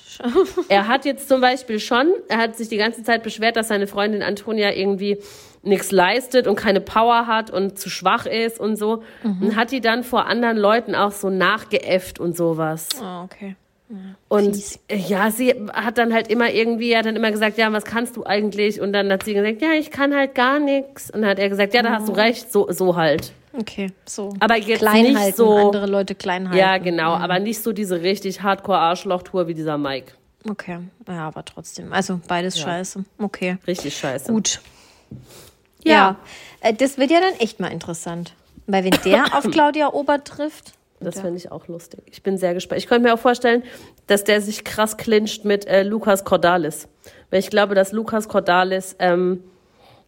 er hat jetzt zum Beispiel schon, er hat sich die ganze Zeit beschwert, dass seine Freundin Antonia irgendwie nichts leistet und keine Power hat und zu schwach ist und so. Mhm. Und hat die dann vor anderen Leuten auch so nachgeäfft und sowas. Oh, okay. Und Fies. äh, ja, sie hat dann halt immer irgendwie, hat dann immer gesagt, ja, was kannst du eigentlich? Und dann hat sie gesagt, ja, ich kann halt gar nichts. Und dann hat er gesagt, ja, da hast du recht, so, so halt. Okay, so. Aber jetzt klein nicht halten, so- andere Leute klein halten. Ja, genau, aber nicht so diese richtig Hardcore-Arschloch-Tour wie dieser Mike. Okay, ja, aber trotzdem. Also beides scheiße. Okay, Richtig scheiße. gut. Ja, Äh, das wird ja dann echt mal interessant. Weil wenn der auf Claudia Ober trifft, Das finde ich auch lustig. Ich bin sehr gespannt. Ich könnte mir auch vorstellen, dass der sich krass clincht mit äh, Lukas Cordalis. Weil ich glaube, dass Lukas Cordalis ähm,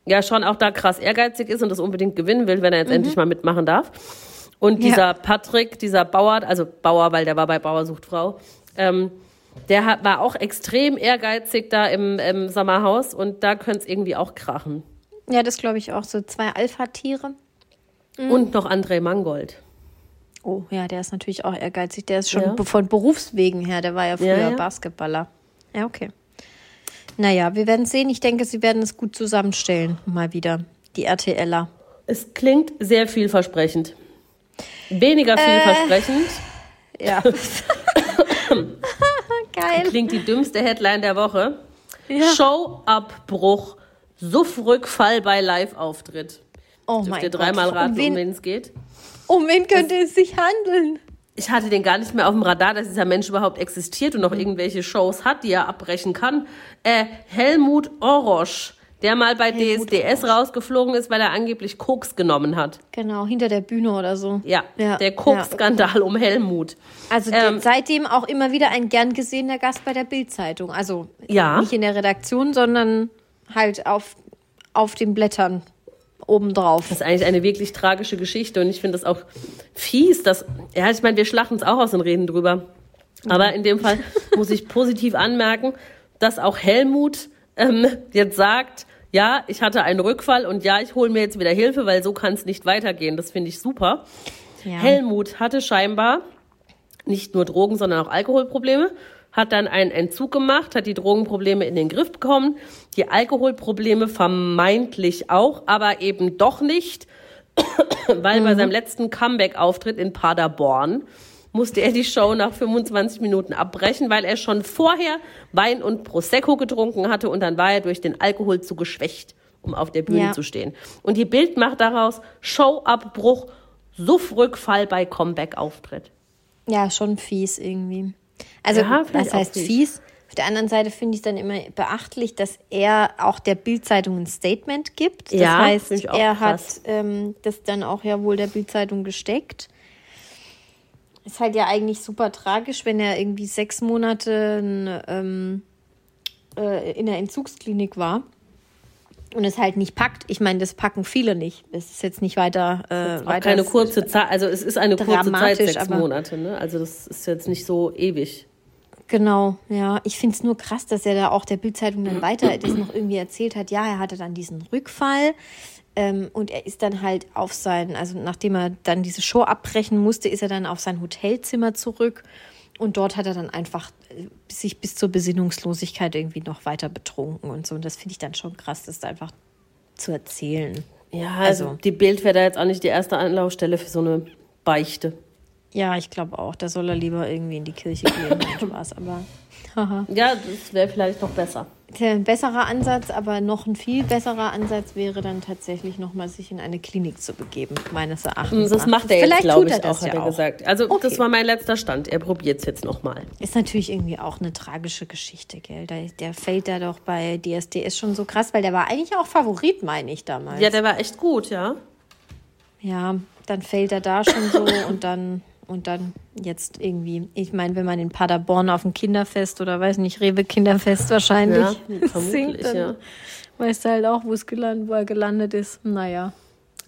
ja schon auch da krass ehrgeizig ist und das unbedingt gewinnen will, wenn er jetzt endlich mal mitmachen darf. Und Ja. dieser Patrick, dieser Bauer, also Bauer, weil der war bei Bauer sucht Frau, ähm, der hat, war auch extrem ehrgeizig da im, im Sommerhaus und da könnte es irgendwie auch krachen. ja, das glaube ich auch, so zwei Alpha-Tiere. Und noch André Mangold. Oh, ja, der ist natürlich auch ehrgeizig. Der ist schon Ja. von Berufswegen her. Der war ja früher Ja, ja. Basketballer. Ja, okay. Naja, wir werden sehen. Ich denke, sie werden es gut zusammenstellen. Mal wieder. Die RTLer. Es klingt sehr vielversprechend. Weniger Äh. vielversprechend Ja. Geil. klingt die dümmste Headline der Woche. Ja. Showabbruch, Suffrückfall bei Live-Auftritt. Oh Dürft mein ihr dreimal Gott. raten, um wen, wen es geht? Um wen könnte es sich handeln? Ich hatte den gar nicht mehr auf dem Radar, dass dieser Mensch überhaupt existiert und noch irgendwelche Shows hat, die er abbrechen kann. Äh, Helmut Orosch, der mal bei Helmut DSDS rausgeflogen ist, weil er angeblich Koks genommen hat. Genau, hinter der Bühne oder so. Ja, Ja, der Koks-Skandal um Helmut. Also Ähm, seitdem auch immer wieder ein gern gesehener Gast bei der Bild-Zeitung. Also Ja. nicht in der Redaktion, sondern halt auf, auf den Blättern obendrauf. Das ist eigentlich eine wirklich tragische Geschichte und ich finde das auch fies, dass, ja, ich meine, wir schlachten es auch aus und reden drüber. Aber in dem Fall muss ich positiv anmerken, dass auch Helmut ähm, jetzt sagt, ja, ich hatte einen Rückfall und ja, ich hole mir jetzt wieder Hilfe, weil so kann es nicht weitergehen. Das finde ich super. Ja. Helmut hatte scheinbar nicht nur Drogen, sondern auch Alkoholprobleme, hat dann einen Entzug gemacht, hat die Drogenprobleme in den Griff bekommen, die Alkoholprobleme vermeintlich auch, aber eben doch nicht, weil bei seinem letzten Comeback-Auftritt in Paderborn musste er die Show nach 25 Minuten abbrechen, weil er schon vorher Wein und Prosecco getrunken hatte und dann war er durch den Alkohol zu geschwächt, um auf der Bühne Ja. zu stehen. Und die Bild macht daraus Showabbruch, Suffrückfall bei Comeback-Auftritt. Ja, schon fies irgendwie. Also, Ja, auch heißt fies. Auf der anderen Seite finde ich es dann immer beachtlich, dass er auch der Bildzeitung ein Statement gibt. Das Ja, heißt, finde ich auch er krass. hat ähm, das dann auch ja wohl der Bildzeitung gesteckt. Ist halt ja eigentlich super tragisch, wenn er irgendwie sechs Monate ähm, äh, in der Entzugsklinik war und es halt nicht packt. Ich meine, das packen viele nicht. Es ist jetzt nicht weiter. Äh, weiter keine kurze Zeit, also es ist eine kurze Zeit, sechs Monate, ne? Also das ist jetzt nicht so ewig. Genau, ja. Ich finde es nur krass, dass er da auch der Bildzeitung dann weiter das noch irgendwie erzählt hat. Ja, er hatte dann diesen Rückfall ähm, und er ist dann halt auf sein, also nachdem er dann diese Show abbrechen musste, ist er dann auf sein Hotelzimmer zurück und dort hat er dann einfach äh, sich bis zur Besinnungslosigkeit irgendwie noch weiter betrunken und so. Und das finde ich dann schon krass, das einfach zu erzählen. Ja, also, Also- die Bild wäre da jetzt auch nicht die erste Anlaufstelle für so eine Beichte. Ja, ich glaube auch. Da soll er lieber irgendwie in die Kirche gehen. Spaß, aber. Haha. Ja, das wäre vielleicht noch besser. Ein besserer Ansatz, aber noch ein viel besserer Ansatz wäre dann tatsächlich nochmal sich in eine Klinik zu begeben, meines Erachtens. Das nach. macht er jetzt, Vielleicht glaube ich, er das auch, hat er gesagt. Also Okay. das war mein letzter Stand. Er probiert es jetzt nochmal. Ist natürlich irgendwie auch eine tragische Geschichte, gell? Der, der fällt da doch bei DSDS schon so krass, weil der war eigentlich auch Favorit, meine ich damals. Ja, der war echt gut, ja. Ja, dann fällt er da schon so und dann und dann jetzt irgendwie, ich meine, wenn man in Paderborn auf dem Kinderfest oder weiß nicht, Rewe Kinderfest wahrscheinlich Ja, singt, vermutlich, dann ja. weißt du halt auch, wo es gelandet, wo er gelandet ist. Naja.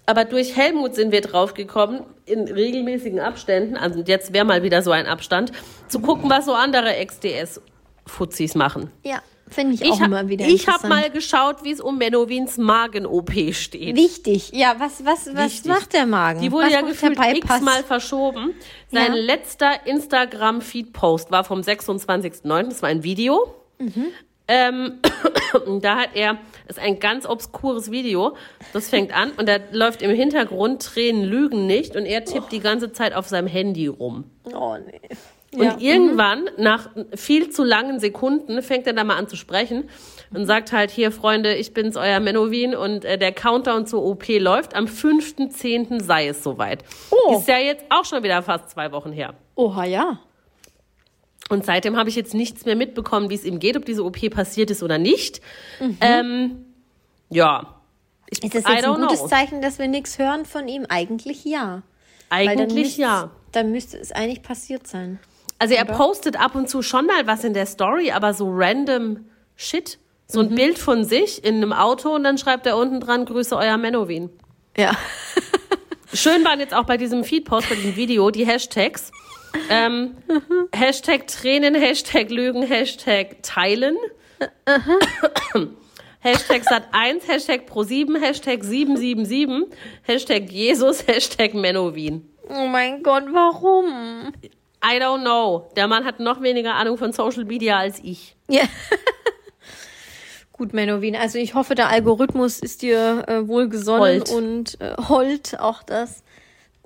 Aber durch Helmut sind wir draufgekommen, in regelmäßigen Abständen, also jetzt wäre mal wieder so ein Abstand, zu gucken, was so andere XDS-Fuzis machen. Ja, finde ich, Ich auch immer wieder Ich habe mal geschaut, wie es um Menowins Magen-OP steht. Wichtig. Ja, was, was, was Wichtig. macht der Magen? Die wurde was ja gefühlt x-mal verschoben. Sein Ja. letzter Instagram-Feed-Post war vom 26.09. Das war ein Video. Mhm. Ähm, da hat er, das ist ein ganz obskures Video, das fängt an und da läuft im Hintergrund Tränen lügen nicht und er tippt die ganze Zeit auf seinem Handy rum. Oh, nee. Und Ja. irgendwann, nach viel zu langen Sekunden, fängt er da mal an zu sprechen und sagt halt, hier, Freunde, ich bin's, euer Menowin und äh, der Countdown zur OP läuft. Am 5.10. sei es soweit. Oh. Ist ja jetzt auch schon wieder fast zwei Wochen her. Oha, ja. Und seitdem habe ich jetzt nichts mehr mitbekommen, wie es ihm geht, ob diese OP passiert ist oder nicht. Ähm, ja. Ich, Ist das jetzt ein gutes know. Zeichen, dass wir nichts hören von ihm? Eigentlich ja. Dann Eigentlich müsste- ja. Dann müsste es eigentlich passiert sein. Also er postet ab und zu schon mal was in der Story, aber so random Shit. So ein Bild von sich in einem Auto und dann schreibt er unten dran, Grüße euer Menowin. Ja. Schön waren jetzt auch bei diesem Feedpost, bei diesem Video, die Hashtags. Ähm, Hashtag Tränen, Hashtag Lügen, Hashtag Teilen. Hashtag Sat1, Hashtag Pro7, Hashtag 777, Hashtag Jesus, Hashtag Menowin. Oh mein Gott, warum? I don't know. Der Mann hat noch weniger Ahnung von Social Media als ich. Ja. Gut, Menowin. Also ich hoffe, der Algorithmus ist dir äh, wohlgesonnen Hold. und äh, hold auch das.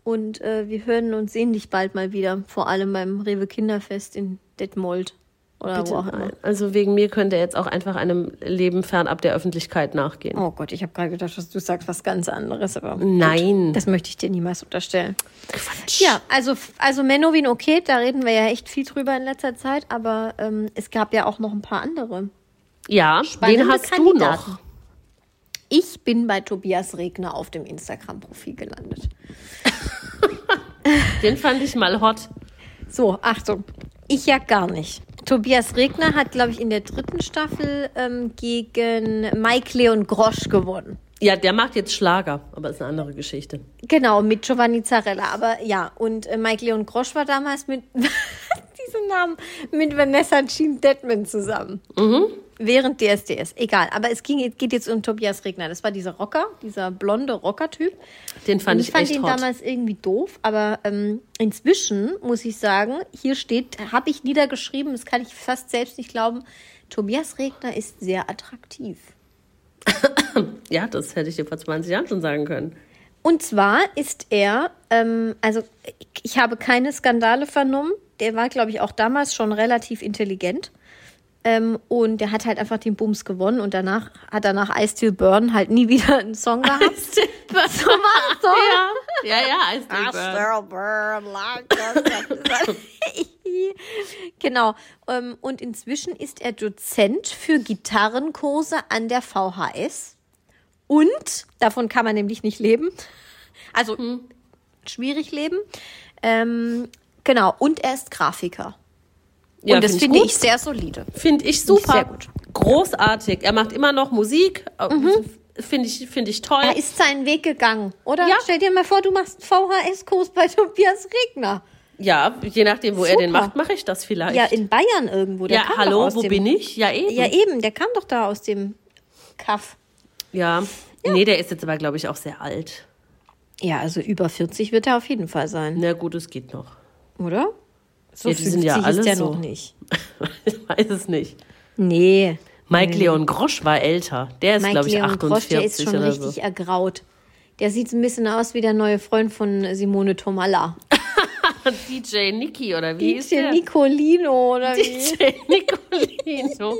Und äh, wir hören und sehen dich bald mal wieder. Vor allem beim Rewe Kinderfest in Detmold. Oder wo auch immer. Also wegen mir könnte er jetzt auch einfach einem Leben fernab der Öffentlichkeit nachgehen. Oh Gott, ich habe gerade gedacht, dass du sagst was ganz anderes, aber Nein. das möchte ich dir niemals unterstellen. Quatsch. Ja, also, also Menowin, okay, da reden wir ja echt viel drüber in letzter Zeit, aber ähm, es gab ja auch noch ein paar andere. Ja, Spannende wen hast du Kandidaten. noch? Ich bin bei Tobias Regner auf dem Instagram-Profil gelandet. Den fand ich mal hot. So, Achtung. Ich ja gar nicht. Tobias Regner hat, glaube ich, in der dritten Staffel ähm, gegen Mike Leon Grosch gewonnen. Ja, der macht jetzt Schlager, aber ist eine andere Geschichte. Genau, mit Giovanni Zarella. Aber ja, und äh, Mike Leon Grosch war damals mit, diesen Namen, mit Vanessa Jean Detman zusammen. Während DSDS. Egal, aber es ging, geht jetzt um Tobias Regner. Das war dieser Rocker, dieser blonde Rocker-Typ. Den fand ich, ich fand echt ihn hot. damals irgendwie doof, aber ähm, inzwischen muss ich sagen, hier steht, habe ich niedergeschrieben, das kann ich fast selbst nicht glauben, Tobias Regner ist sehr attraktiv. Ja, das hätte ich dir vor 20 Jahren schon sagen können. Und zwar ist er, ähm, also ich habe keine Skandale vernommen, der war, glaube ich, auch damals schon relativ intelligent. Ähm, und der hat halt einfach den Bums gewonnen und danach hat er nach I Still Burn halt nie wieder einen Song gehabt. so war doch. Ja, ja, ja, I still burn. burn like the Genau. Ähm, Und inzwischen ist er Dozent für Gitarrenkurse an der VHS. Und davon kann man nämlich nicht leben. Also schwierig leben. Ähm, genau. Und er ist Grafiker. Ja, Und das find finde gut. ich sehr solide. Finde ich super. sehr gut. Großartig. Er macht immer noch Musik. Finde ich, find ich toll. Er ist seinen Weg gegangen, oder? Ja. Stell dir mal vor, du machst VHS-Kurs bei Tobias Regner. Ja, je nachdem, wo er den Super. macht, mache ich das vielleicht. Ja, in Bayern irgendwo. Der ja hallo, wo dem, bin ich? Ja, eben. Ja, eben, der kam doch da aus dem Kaff. Ja. Nee, der ist jetzt aber, glaube ich, auch sehr alt. Ja, also über 40 wird er auf jeden Fall sein, Na gut, es geht noch. oder? So Ja, die sind ja alle ist der so. noch nicht. ich weiß es nicht. Nee. Mike Leon Grosch war älter. Der ist, glaube ich, Leon 48 Grosch, der ist schon oder richtig so. ergraut. Der sieht ein bisschen aus wie der neue Freund von Simone Tomalla. DJ Niki, oder wie ist DJ der? Nicolino oder wie? DJ Nicolino.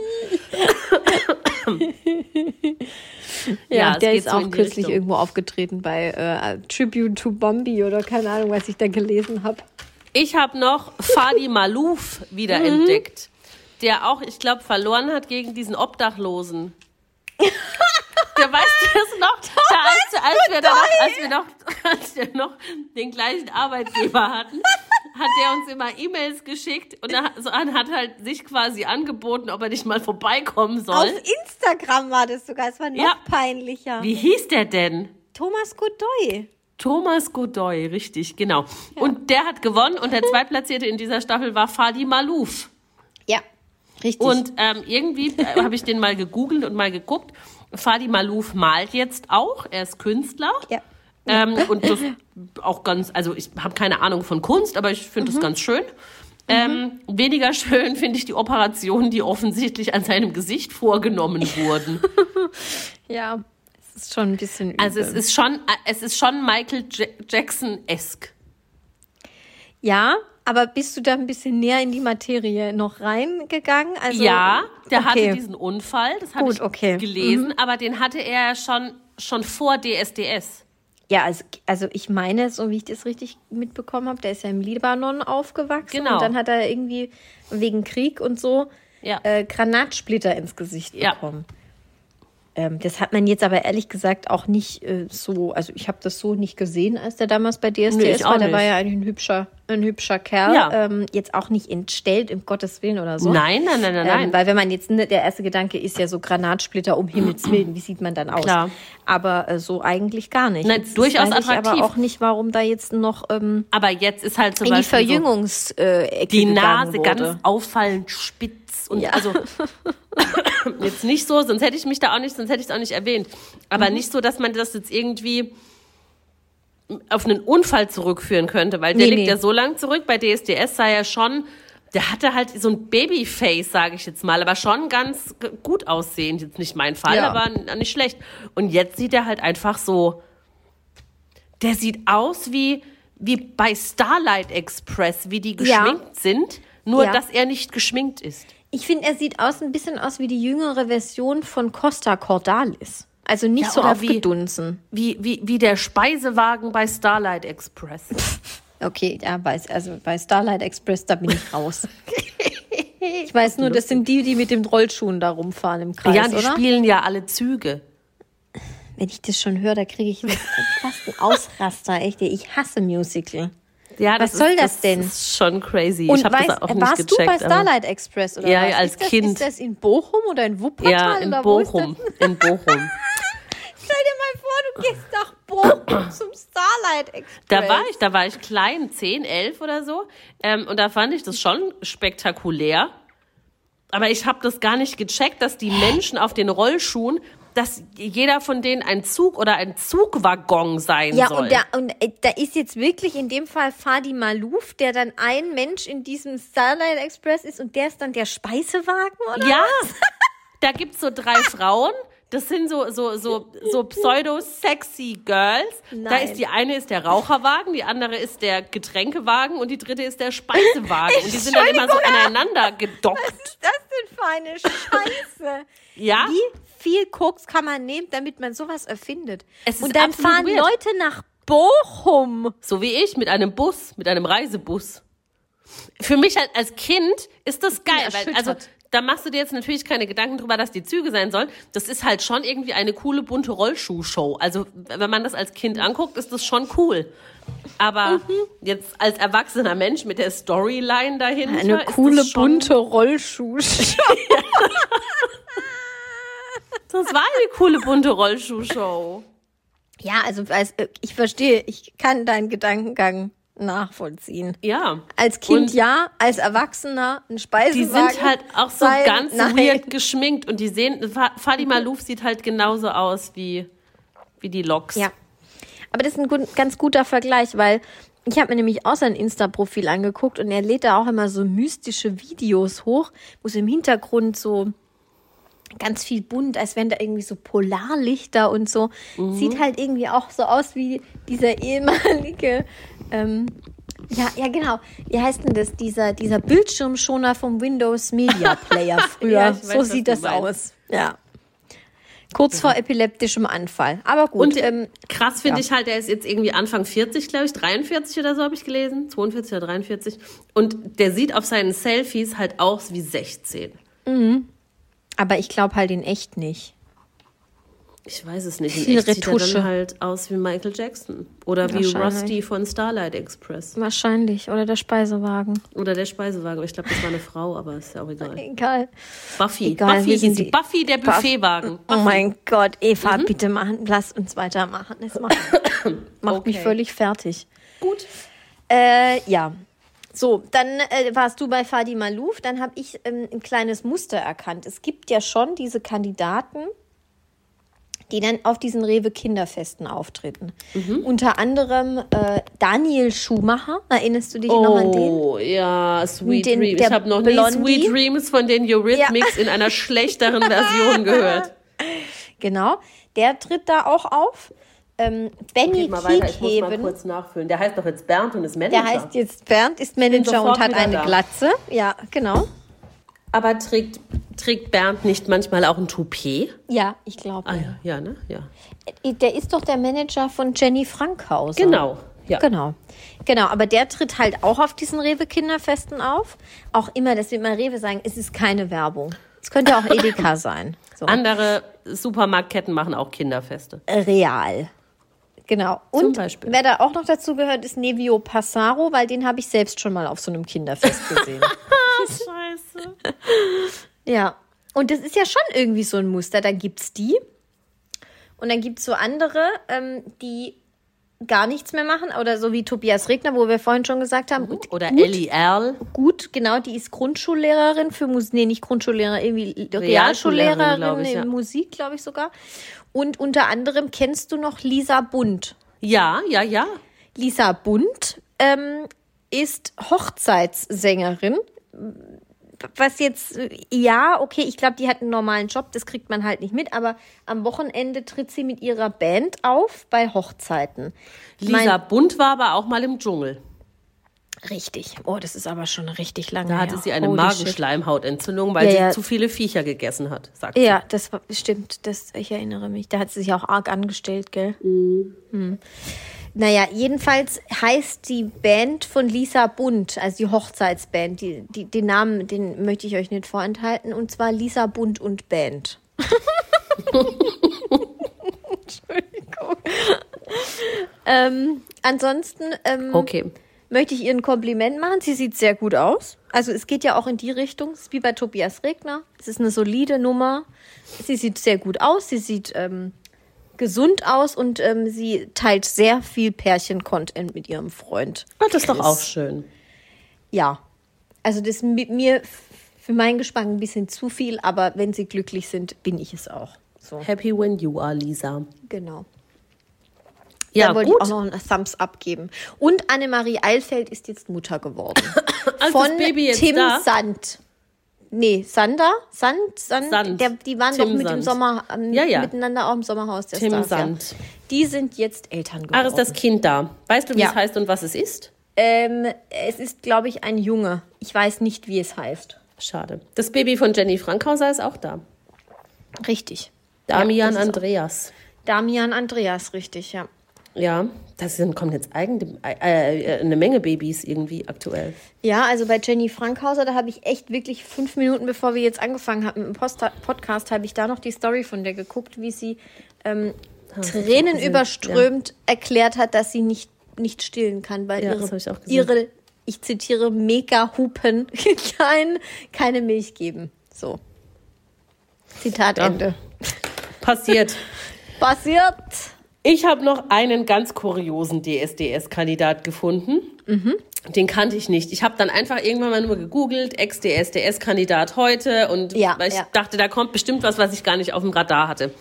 Ja, es der ist so auch kürzlich Richtung. irgendwo aufgetreten bei äh, Tribute to Bombi oder keine Ahnung, was ich da gelesen habe. Ich habe noch Fadi Malouf wiederentdeckt, der auch, ich glaube, verloren hat gegen diesen Obdachlosen. Der weißt du das noch? Da, als, als, wir da noch, als, wir noch, als wir noch den gleichen Arbeitgeber hatten, hat der uns immer E-Mails geschickt und da, so, hat halt sich quasi angeboten, ob er nicht mal vorbeikommen soll. Auf Instagram war das sogar, es war noch Ja. peinlicher. Wie hieß der denn? Thomas Godoy. Thomas Godoy, richtig, genau. Und der hat gewonnen und der Zweitplatzierte in dieser Staffel war Fadi Malouf. Ja, richtig. Und ähm, irgendwie äh, habe ich den mal gegoogelt und mal geguckt. Fadi Malouf malt jetzt auch, er ist Künstler. ja. Ähm, und das auch ganz, also ich habe keine Ahnung von Kunst, aber ich finde das ganz schön. Ähm, weniger schön finde ich die Operationen, die offensichtlich an seinem Gesicht vorgenommen wurden. ja, ist schon ein bisschen übel. Also es ist schon, äh, es ist schon Michael Ja- Jackson-esk. Ja, aber bist du da ein bisschen näher in die Materie noch reingegangen? Also, Ja, der okay. hatte diesen Unfall, das habe ich okay. gelesen, aber den hatte er ja schon, schon vor DSDS. Ja, also, also ich meine, so wie ich das richtig mitbekommen habe, der ist ja im Libanon aufgewachsen Genau. und dann hat er irgendwie wegen Krieg und so Ja. äh, Granatsplitter ins Gesicht Ja. bekommen. Ähm, das hat man jetzt aber ehrlich gesagt auch nicht äh, so, also ich habe das so nicht gesehen, als der damals bei DSDS Nee, ich war. Der war ja eigentlich ein hübscher, ein hübscher Kerl. Ja. Ähm, jetzt auch nicht entstellt, um Gottes Willen oder so. Nein, nein, nein, nein, nein. Ähm, weil wenn man jetzt, ne, der erste Gedanke ist ja so Granatsplitter, um Himmels Willen, wie sieht man dann aus? Klar. Aber äh, so eigentlich gar nicht. Nein, Jetzt durchaus weiß ich attraktiv. aber auch nicht, warum da jetzt noch ähm, aber jetzt ist halt zum in die Beispiel so Verjüngungs äh, Ecke die Nase wurde. ganz auffallend spitz und Ja. also jetzt nicht so, sonst hätte ich mich da auch nicht, sonst hätte ich es auch nicht erwähnt. Aber Mhm. nicht so, dass man das jetzt irgendwie auf einen Unfall zurückführen könnte, weil der Nee, liegt nee. ja so lang zurück. Bei DSDS sah er schon, der hatte halt so ein Babyface, sage ich jetzt mal, aber schon ganz gut aussehend. Jetzt nicht mein Fall, Ja. aber nicht schlecht. Und jetzt sieht er halt einfach so, der sieht aus wie, wie bei Starlight Express, wie die Ja. geschminkt sind, nur Ja. dass er nicht geschminkt ist. Ich finde, er sieht aus ein bisschen aus wie die jüngere Version von Costa Cordalis. Also nicht Ja, so aufgedunsen. Wie, wie, wie der Speisewagen bei Starlight Express. Okay, ja, weiß, also bei Starlight Express, da bin ich raus. ich weiß nur, das sind die, die mit den Rollschuhen da rumfahren im Kreis, ja, die oder? spielen ja alle Züge. Wenn ich das schon höre, da kriege ich fast einen Ausraster, echt. Ich hasse Musical. Ja, Was das soll ist, das denn? Das ist schon crazy. Und ich habe das auch nicht warst gecheckt. du bei Starlight Express oder Ja, was? als ist das, Kind. Ist das in Bochum oder in Wuppertal? Ja, in Bochum. das? In Bochum. Stell dir mal vor, du gehst nach Bochum zum Starlight Express. Da war ich, da war ich klein, 10, 11 oder so. Ähm, und da fand ich das schon spektakulär. Aber ich habe das gar nicht gecheckt, dass die Menschen auf den Rollschuhen, dass jeder von denen ein Zug oder ein Zugwaggon sein Ja, soll. und, da, und äh, da ist jetzt wirklich in dem Fall Fadi Malouf, der dann ein Mensch in diesem Starlight Express ist und der ist dann der Speisewagen, oder? Ja, da gibt's so drei Frauen. Das sind so, so, so, so pseudo-sexy Girls. Da Nein. ist die eine ist der Raucherwagen, die andere ist der Getränkewagen und die dritte ist der Speisewagen. Und die sind dann immer so aneinander gedockt. Was ist das denn für eine Scheiße? Ja? Wie viel Koks kann man nehmen, damit man sowas erfindet? Und dann fahren weird. Leute nach Bochum. So wie ich mit einem Bus, mit einem Reisebus. Für mich als Kind ist das geil, weil, also, da machst du dir jetzt natürlich keine Gedanken drüber, dass die Züge sein sollen. Das ist halt schon irgendwie eine coole bunte Rollschuhshow. Also, wenn man das als Kind anguckt, ist das schon cool. Aber Mhm. jetzt als erwachsener Mensch mit der Storyline dahinter. Eine coole bunte Rollschuhshow. Das war eine coole bunte Rollschuhshow. ja, also äh, ich verstehe, ich kann deinen Gedankengang nachvollziehen. Ja. Als Kind Und ja, als Erwachsener ein Die Speisewagen. sind halt auch so sein, ganz nein. weird geschminkt und die sehen, Fa- Fadi Malouf sieht halt genauso aus wie, wie die Loks. Ja. Aber das ist ein gut, ganz guter Vergleich, weil ich habe mir nämlich auch sein Insta-Profil angeguckt und er lädt da auch immer so mystische Videos hoch, wo es im Hintergrund so ganz viel bunt, als wären da irgendwie so Polarlichter und so. Sieht halt irgendwie auch so aus wie dieser ehemalige, ähm, ja, ja genau. Wie heißt denn das? Dieser, dieser Bildschirmschoner vom Windows Media Player früher. Ja, weiß, so sieht das aus. Ja. Kurz vor epileptischem Anfall. Aber gut. Und ähm, krass finde ja. ich halt, er ist jetzt irgendwie Anfang 40, glaube ich, 43 oder so habe ich gelesen, 42 oder 43. Und der sieht auf seinen Selfies halt aus wie 16. Aber ich glaube halt in echt nicht. Ich weiß es nicht. Viel echt sieht er Retusche. dann halt aus wie Michael Jackson. Oder wie. Rusty von Starlight Express. Wahrscheinlich. Oder der Speisewagen. Oder der Speisewagen. Ich glaube, das war eine Frau, aber ist ja auch egal. Egal. Buffy. Egal, Buffy hieß sie. die- Buffy, der Buff- Buffetwagen. Oh mein Gott, Eva, bitte machen, lass uns weitermachen. Es macht, macht mich Okay. völlig fertig. Gut. Äh, ja. So, dann äh, warst du bei Fadi Malouf. Dann habe ich ähm, ein kleines Muster erkannt. Es gibt ja schon diese Kandidaten, die dann auf diesen Rewe Kinderfesten auftreten. Unter anderem äh, Daniel Schumacher. Erinnerst du dich noch an den? Oh, ja, Sweet Den- Dreams. Ich habe noch nie Blondie. Sweet Dreams von den Eurythmics in einer schlechteren Version gehört. Genau, der tritt da auch auf. Ähm, Benny weiter, ich muss mal kurz nachfüllen. Der heißt doch jetzt Bernd und ist Manager. der heißt jetzt Bernd, ist Manager und hat eine da. Glatze. Ja, genau. Aber trägt, trägt Bernd nicht manchmal auch ein Toupet? Ja, ich glaube. Ah ja, ja, ne? Ja. Der ist doch der Manager von Jenny Frankhauser. Genau. Ja. Genau. Genau, aber der tritt halt auch auf diesen Rewe-Kinderfesten auf. Auch immer, dass wir immer Rewe sagen, es ist keine Werbung. Es könnte auch Edeka sein. So. Andere Supermarktketten machen auch Kinderfeste. Real. Genau. Und wer da auch noch dazu gehört, ist Nevio Passaro, weil den habe ich selbst schon mal auf so einem Kinderfest gesehen. Scheiße. ja. Und das ist ja schon irgendwie so ein Muster. Dann gibt's die. Und dann gibt's so andere, ähm, die gar nichts mehr machen. Oder so wie Tobias Regner, wo wir vorhin schon gesagt haben. und Oder gut, Ellie Erl. Gut, genau, die ist Grundschullehrerin für Musik. Nee, nicht Grundschullehrerin, irgendwie Realschullehrerin, Realschullehrerin glaub ich, in ja. Musik, glaube ich sogar. Und unter anderem kennst du noch Lisa Bund. Ja, ja, ja. Lisa Bund ähm, ist Hochzeitssängerin. Was jetzt, ja, okay, ich glaube, die hat einen normalen Job, das kriegt man halt nicht mit, aber am Wochenende tritt sie mit ihrer Band auf bei Hochzeiten. Lisa Bund war aber auch mal im Dschungel. Richtig. Oh, das ist aber schon richtig lange Da hatte her. sie eine Holy. Magenschleimhautentzündung, weil Ja, sie ja. zu viele Viecher gegessen hat, sagt Ja, das war, stimmt. Das, ich erinnere mich. Da hat sie sich auch arg angestellt, gell? Hm. Naja, jedenfalls heißt die Band von Lisa Bund, also die Hochzeitsband, die, die, den Namen, den möchte ich euch nicht vorenthalten, und zwar Lisa Bund und Band. Entschuldigung. ähm, ansonsten ähm, sie. Okay. Möchte ich ihr ein Kompliment machen. Sie sieht sehr gut aus. Also es geht ja auch in die Richtung. Es ist wie bei Tobias Regner. Es ist eine solide Nummer. Sie sieht sehr gut aus. Sie sieht ähm, gesund aus und ähm, sie teilt sehr viel Pärchen-Content mit ihrem Freund. Das ist doch auch schön. Ja. Also das ist mit mir für meinen Geschmack ein bisschen zu viel, aber wenn sie glücklich sind, bin ich es auch. So, Happy when you are, Lisa. genau. Ja, da wollte gut. ich auch noch einen Thumbs up geben. Und Annemarie Eilfeld ist jetzt Mutter geworden. Also Von das Baby jetzt Tim da. Sand. Nee, Sander? Sand? Sand? Sand. Der, die waren Tim doch mit Sand. im Sommer ähm, Ja, ja. miteinander auch im Sommerhaus der Tim Stars. Sand. Ja. Die sind jetzt Eltern geworden. Ach, ist das Kind da? Weißt du, wie es heißt und was es ist? ähm, es ist, glaube ich, ein Junge. Ich weiß nicht, wie es heißt. Schade. Das Baby von Jenny Frankhauser ist auch da. Richtig. Damian Andreas. Damian Andreas, richtig, ja. Ja, das sind, kommen jetzt eigentlich äh, eine Menge Babys irgendwie aktuell. Ja, also bei Jenny Frankhauser, da habe ich echt wirklich fünf Minuten, bevor wir jetzt angefangen haben mit dem Post Podcast, habe ich da noch die Story von der geguckt, wie sie ähm, Tränen gesehen, überströmt erklärt hat, dass sie nicht, nicht stillen kann, weil Ja, ihre, ich ihre, ich zitiere, Mega-Hupen kein, keine Milch geben. So. Zitat Ja. Ende. Passiert. Passiert. Ich habe noch einen ganz kuriosen DSDS-Kandidat gefunden. Mhm. Den kannte ich nicht. Ich habe dann einfach irgendwann mal nur gegoogelt, Ex-DSDS-Kandidat heute und Ja, weil ich ja. dachte, da kommt bestimmt was, was ich gar nicht auf dem Radar hatte.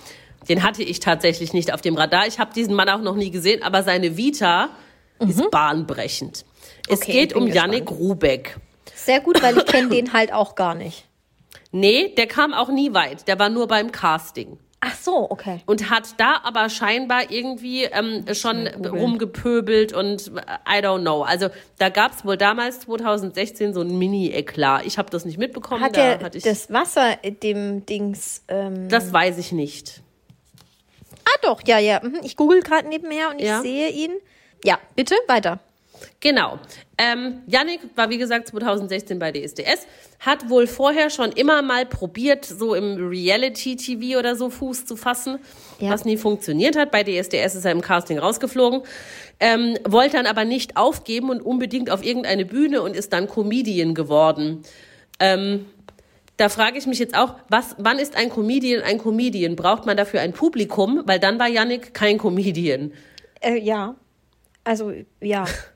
Den hatte ich tatsächlich nicht auf dem Radar. Ich habe diesen Mann auch noch nie gesehen, aber seine Vita ist bahnbrechend. Es Mhm. Okay, geht um. Yannick Rubeck. Sehr gut, weil ich kenne den halt auch gar nicht. Nee, der kam auch nie weit. Der war nur beim Casting. Ach so, okay. und hat da aber scheinbar irgendwie ähm, schon rumgepöbelt und äh, I don't know. Also da gab es wohl damals 2016 so ein Mini-Eklat. Ich habe das nicht mitbekommen. Hat da er hatte ich, das Wasser dem Dings. Ähm, das weiß ich nicht. ah, doch, ja, ja. mhm. Ich google gerade nebenher und ich Ja. sehe ihn. Ja, bitte weiter. Genau. Ähm, Yannick war wie gesagt 2016 bei DSDS, hat wohl vorher schon immer mal probiert, so im Reality-TV oder so Fuß zu fassen, Ja. was nie funktioniert hat. Bei DSDS ist er im Casting rausgeflogen, ähm, wollte dann aber nicht aufgeben und unbedingt auf irgendeine Bühne und ist dann Comedian geworden. Ähm, da frage ich mich jetzt auch, was, wann ist ein Comedian ein Comedian? Braucht man dafür ein Publikum? Weil dann war Yannick kein Comedian. Äh, ja. Also, ja.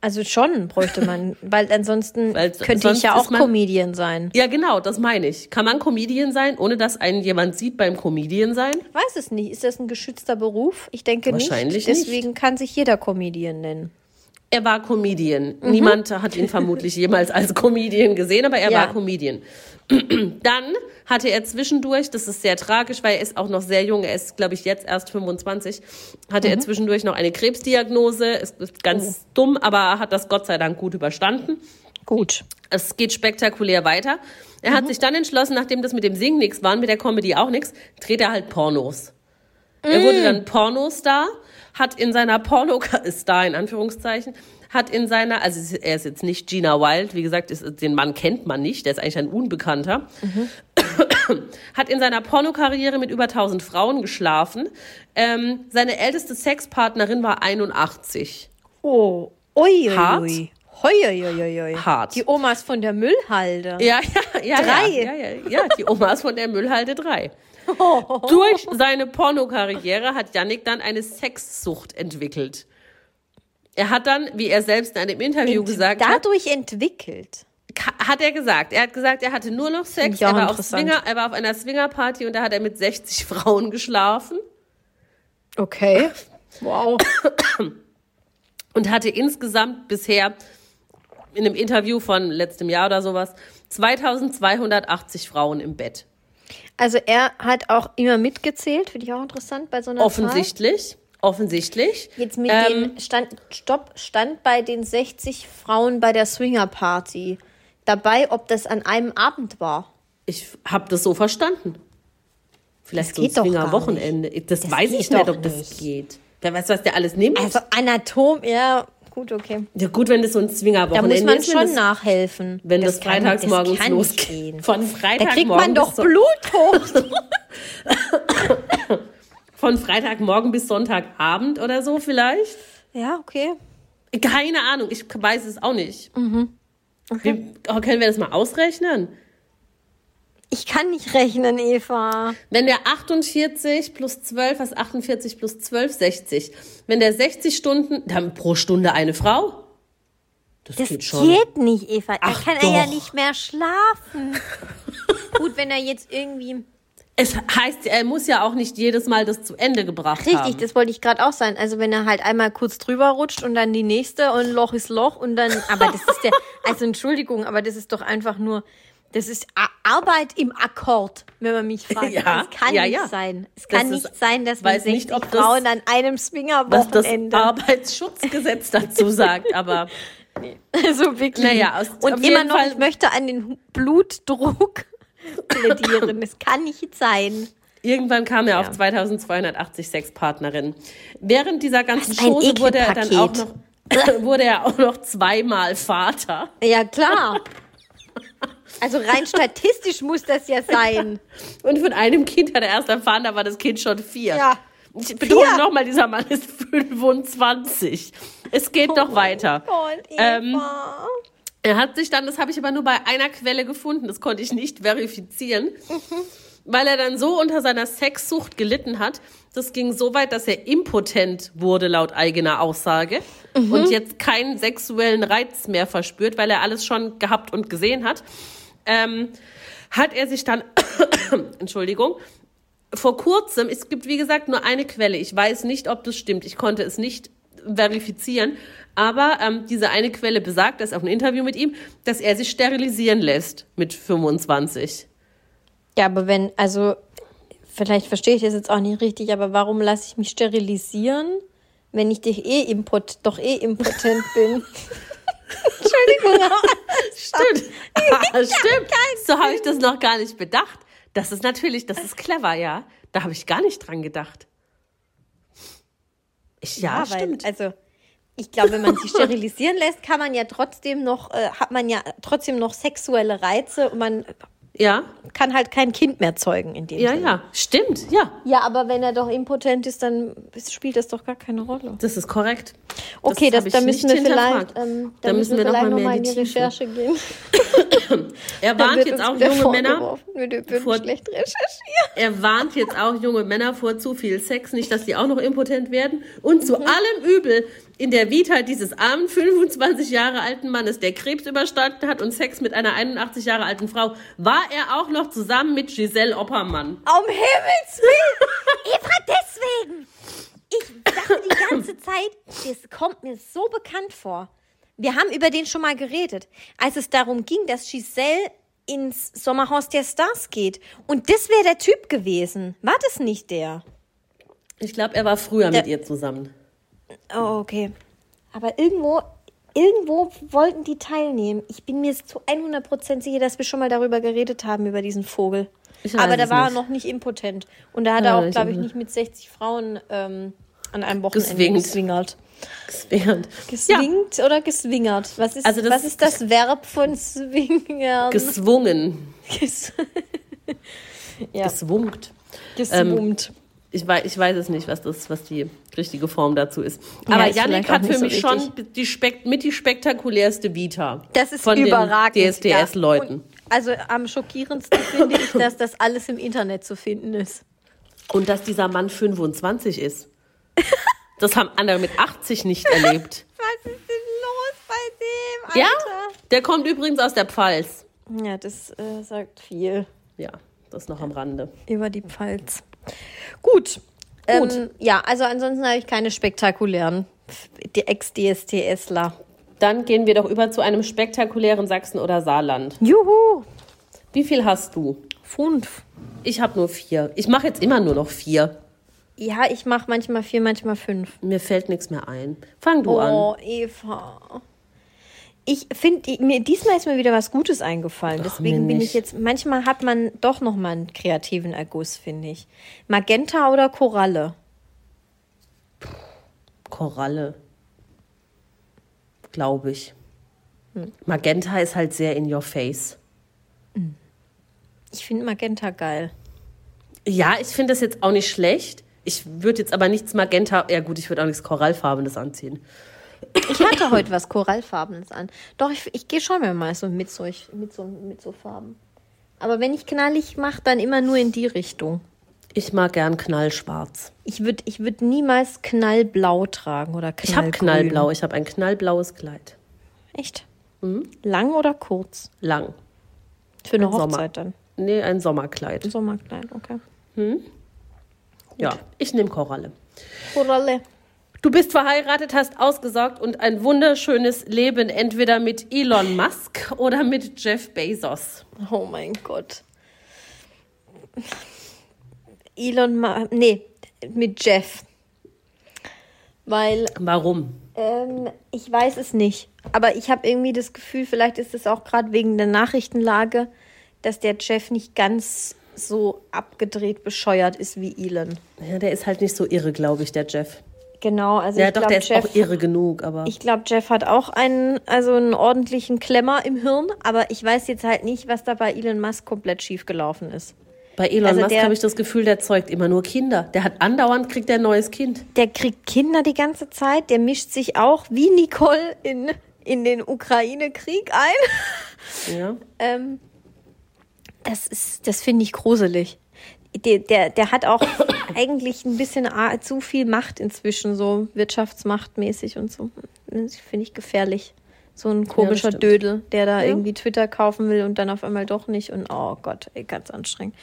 Also schon bräuchte man, weil ansonsten Weil könnte sonst ich ja auch man- Comedian sein. Ja, genau, das meine ich. Kann man Comedian sein, ohne dass einen jemand sieht beim Comedian sein? Weiß es nicht. Ist das ein geschützter Beruf? Ich denke Wahrscheinlich nicht. Deswegen kann sich jeder Comedian nennen. Er war Comedian. Niemand hat ihn vermutlich jemals als Comedian gesehen, aber er Ja. war Comedian. Dann hatte er zwischendurch, das ist sehr tragisch, weil er ist auch noch sehr jung, er ist, glaube ich, jetzt erst 25, hatte er zwischendurch noch eine Krebsdiagnose. Es ist ganz dumm, aber er hat das Gott sei Dank gut überstanden. Gut. Es geht spektakulär weiter. Er hat sich dann entschlossen, nachdem das mit dem Singen nichts war und mit der Comedy auch nichts, dreht er halt Pornos. Er wurde dann Pornostar, hat in seiner Porno Star in Anführungszeichen, hat in seiner, also er ist jetzt nicht Gina Wild, wie gesagt, ist, den Mann kennt man nicht, der ist eigentlich ein Unbekannter, hat in seiner Pornokarriere mit über 1000 Frauen geschlafen. Ähm, seine älteste Sexpartnerin war 81. Oh. Ui, ui, Hart? ui. Hoi, ui, ui, ui. Hart. Die Omas von der Müllhalde. Ja, ja, ja. Drei? Ja, ja, ja, ja, die Omas von der Müllhalde 3. Durch seine Pornokarriere hat Yannick dann eine Sexsucht entwickelt. Er hat dann, wie er selbst in einem Interview gesagt hat, Dadurch entwickelt. hat er gesagt, er hat gesagt, er hatte nur noch Sex, auch er war, auf. Swinger, er war auf einer Swingerparty und da hat er mit 60 Frauen geschlafen. Okay. Wow. und hatte insgesamt bisher in einem Interview von letztem Jahr oder sowas 2280 Frauen im Bett. Also er hat auch immer mitgezählt, finde ich auch interessant bei so einer Zahl. Offensichtlich. Offensichtlich. Jetzt mit Ähm, den stand Stopp stand bei den 60 Frauen bei der Swinger Party dabei, ob das an einem Abend war. Ich habe das so verstanden. Vielleicht Das so ein Swingerwochenende. Das, Das weiß ich nicht, ob das nicht. geht. Wer weiß, was der alles nimmt. Also Anatom, ja, gut, okay. ja gut, wenn das so ein Da Swingerwochenende muss man ist, wenn schon das, nachhelfen. wenn das, kann- freitags das morgens kann nicht losgeht. Von Da Freitagmorgen kriegt man doch bis so- Blut hoch. von Freitagmorgen bis Sonntagabend oder so vielleicht. ja, okay. Keine Ahnung, ich weiß es auch nicht. Mhm. Wie, oh, können wir das mal ausrechnen? Ich kann nicht rechnen, Eva. Wenn der 48 plus 12, was 48 plus 12, 60. Wenn der 60 Stunden, dann pro Stunde eine Frau? Das, Das geht schon. geht nicht, Eva. Da Ach kann er ja doch. nicht mehr schlafen. Gut, wenn er jetzt irgendwie. Es heißt, er muss ja auch nicht jedes Mal das zu Ende gebracht Richtig, haben. das wollte ich gerade auch sein. Also wenn er halt einmal kurz drüber rutscht und dann die nächste und Loch ist Loch und dann. Aber das ist ja. Also Entschuldigung, aber das ist doch einfach nur. Das ist Arbeit im Akkord, wenn man mich fragt. Ja, das kann ja, nicht ja. sein. Es Das kann ist- nicht sein, dass man weiß 60 nicht, ob das- Frauen an einem was das Swingerwochenende. Arbeitsschutzgesetz dazu sagt, aber Also wirklich. Naja, aus- und auf immer noch, Fall- ich möchte an den Blutdruck plädieren. Das kann nicht sein. irgendwann kam er auf Ja. 2280 Sexpartnerinnen. Während dieser ganzen Was ein Chose wurde er dann auch noch wurde er auch noch zweimal Vater. Ja, klar. Also rein statistisch muss das ja sein. Und von einem Kind hat er erst erfahren, da war das Kind schon vier. Ja. Ich betone nochmal, dieser Mann ist 25. Es geht noch weiter. Gott, Ähm. Er hat sich dann, das habe ich aber nur bei einer Quelle gefunden, das konnte ich nicht verifizieren, weil er dann so unter seiner Sexsucht gelitten hat. Das ging so weit, dass er impotent wurde, laut eigener Aussage, und jetzt keinen sexuellen Reiz mehr verspürt, weil er alles schon gehabt und gesehen hat. Ähm, hat er sich dann, Entschuldigung, vor kurzem, es gibt wie gesagt nur eine Quelle, ich weiß nicht, ob das stimmt, ich konnte es nicht verifizieren, aber ähm, diese eine Quelle besagt, das ist auch ein Interview mit ihm, dass er sich sterilisieren lässt mit 25. Ja, aber wenn, also, vielleicht verstehe ich das jetzt auch nicht richtig, aber warum lasse ich mich sterilisieren, wenn ich dich eh impot doch eh impotent bin? Entschuldigung. Stimmt. Ah, Stimmt. So habe ich das noch gar nicht bedacht. Das ist natürlich, das ist clever, ja. Da habe ich gar nicht dran gedacht. Ich, ja, weil, stimmt. Also, ich glaube, wenn man sich sterilisieren lässt, kann man ja trotzdem noch, äh, hat man ja trotzdem noch sexuelle Reize und man ja, kann halt kein Kind mehr zeugen in dem ja, Sinne. ja. Stimmt, ja. Ja, aber wenn er doch impotent ist, dann spielt das doch gar keine Rolle. Das ist korrekt. Okay, das, da müssen wir vielleicht, ähm, Da müssen wir vielleicht mal noch in die die. Recherche gehen. Er warnt jetzt auch junge Männer. vor- schlecht recherchieren. Er warnt jetzt auch junge Männer vor zu viel Sex, nicht, dass die auch noch impotent werden. Und Mhm. zu allem Übel in der Vita dieses armen 25 Jahre alten Mannes, der Krebs überstanden hat und Sex mit einer 81 Jahre alten Frau, war er auch noch zusammen mit Giselle Oppermann. Um Himmels Willen! Eva, deswegen! Ich dachte die ganze Zeit, das kommt mir so bekannt vor. Wir haben über den schon mal geredet, als es darum ging, dass Giselle ins Sommerhaus der Stars geht. Und das wäre der Typ gewesen. War das nicht der? Ich glaube, er war früher Der- mit ihr zusammen. Oh, okay. Aber irgendwo, irgendwo wollten die teilnehmen. Ich bin mir zu 100% sicher, dass wir schon mal darüber geredet haben, über diesen Vogel. Aber da war er noch nicht impotent. Und da hat Ja, er auch, glaube ich, nicht mit 60 Frauen ähm, an einem Wochenende Geswingt. geswingert. Während. Geswingt oder geswingert? Was ist, Also das- was ist das Verb von swingern? Geswungen. Ges ja, Geswungt. geswummt. Ich weiß, ich weiß es nicht, was, das, was die richtige Form dazu ist. Ja, Aber Yannick auch hat für so mich schon die spek mit die spektakulärste Vita. das ist von überragend. den DSDS-Leuten. Ja. Also am schockierendsten finde ich, dass das alles im Internet zu finden ist. Und dass dieser Mann 25 ist. Das haben andere mit 80 nicht erlebt. Was ist denn los bei dem, Ja? Alter? Der kommt übrigens aus der Pfalz. Ja, das äh, sagt viel Ja, das noch am Rande. über die Pfalz. Gut, Gut. Ähm, ja, also ansonsten habe ich keine spektakulären Ex-DSTSler. Dann gehen wir doch über zu einem spektakulären Sachsen oder Saarland. Juhu! Wie viel hast du? Fünf. Ich habe nur vier. Ich mache jetzt immer nur noch vier. Ja, ich mache manchmal vier, manchmal fünf. Mir fällt nichts mehr ein. Fang du an. Oh, Eva. Ich finde, mir diesmal ist mir wieder was Gutes eingefallen. Deswegen bin ich jetzt. Manchmal hat man doch noch mal einen kreativen Erguss, finde ich. Magenta oder Koralle? Koralle. Glaube ich. Magenta ist halt sehr in your face. Ich finde Magenta geil. Ja, ich finde das jetzt auch nicht schlecht. Ich würde jetzt aber nichts Magenta. Ja, gut, ich würde auch nichts Korallfarbenes anziehen. Ich hatte heute was Korallfarbenes an. Doch, ich, ich gehe schon mal so mit, solch, mit, so mit so Farben. Aber wenn ich knallig mache, dann immer nur in die Richtung. Ich mag gern knallschwarz. Ich würde ich würd niemals knallblau tragen oder Ich habe knallgrün. knallblau. Ich habe ein knallblaues Kleid. Echt? Lang oder kurz? Lang. Für eine Ein Sommer. Hochzeit dann. Nee, ein Sommerkleid. Sommerkleid, okay. Ja, ich nehme Koralle. Koralle. Du bist verheiratet, hast ausgesorgt und ein wunderschönes Leben entweder mit Elon Musk oder mit Jeff Bezos. Oh mein Gott. Elon Ma nee, mit Jeff. Weil Warum? ähm, ich weiß es nicht. Aber ich habe irgendwie das Gefühl, vielleicht ist es auch gerade wegen der Nachrichtenlage, dass der Jeff nicht ganz so abgedreht bescheuert ist wie Elon. Ja, der ist halt nicht so irre, glaube ich, der Jeff. Genau, also Ja, ich doch, glaube, der ist Jeff, auch irre genug, aber. ich glaube, Jeff hat auch einen, also einen ordentlichen Klemmer im Hirn, aber ich weiß jetzt halt nicht, was da bei Elon Musk komplett schief gelaufen ist. Bei Elon also Musk der- habe ich das Gefühl, der zeugt immer nur Kinder. Der hat andauernd, kriegt er ein neues Kind. Der kriegt Kinder die ganze Zeit, der mischt sich auch wie Nicole in, in den Ukraine-Krieg ein. Ja. Ähm, das ist, das finde ich gruselig. Der, der, der hat auch eigentlich ein bisschen zu viel Macht inzwischen, so wirtschaftsmachtmäßig und so. Das finde ich gefährlich. So ein komischer stimmt. Dödel, der da Ja. irgendwie Twitter kaufen will und dann auf einmal doch nicht. Und oh Gott, ey, ganz anstrengend.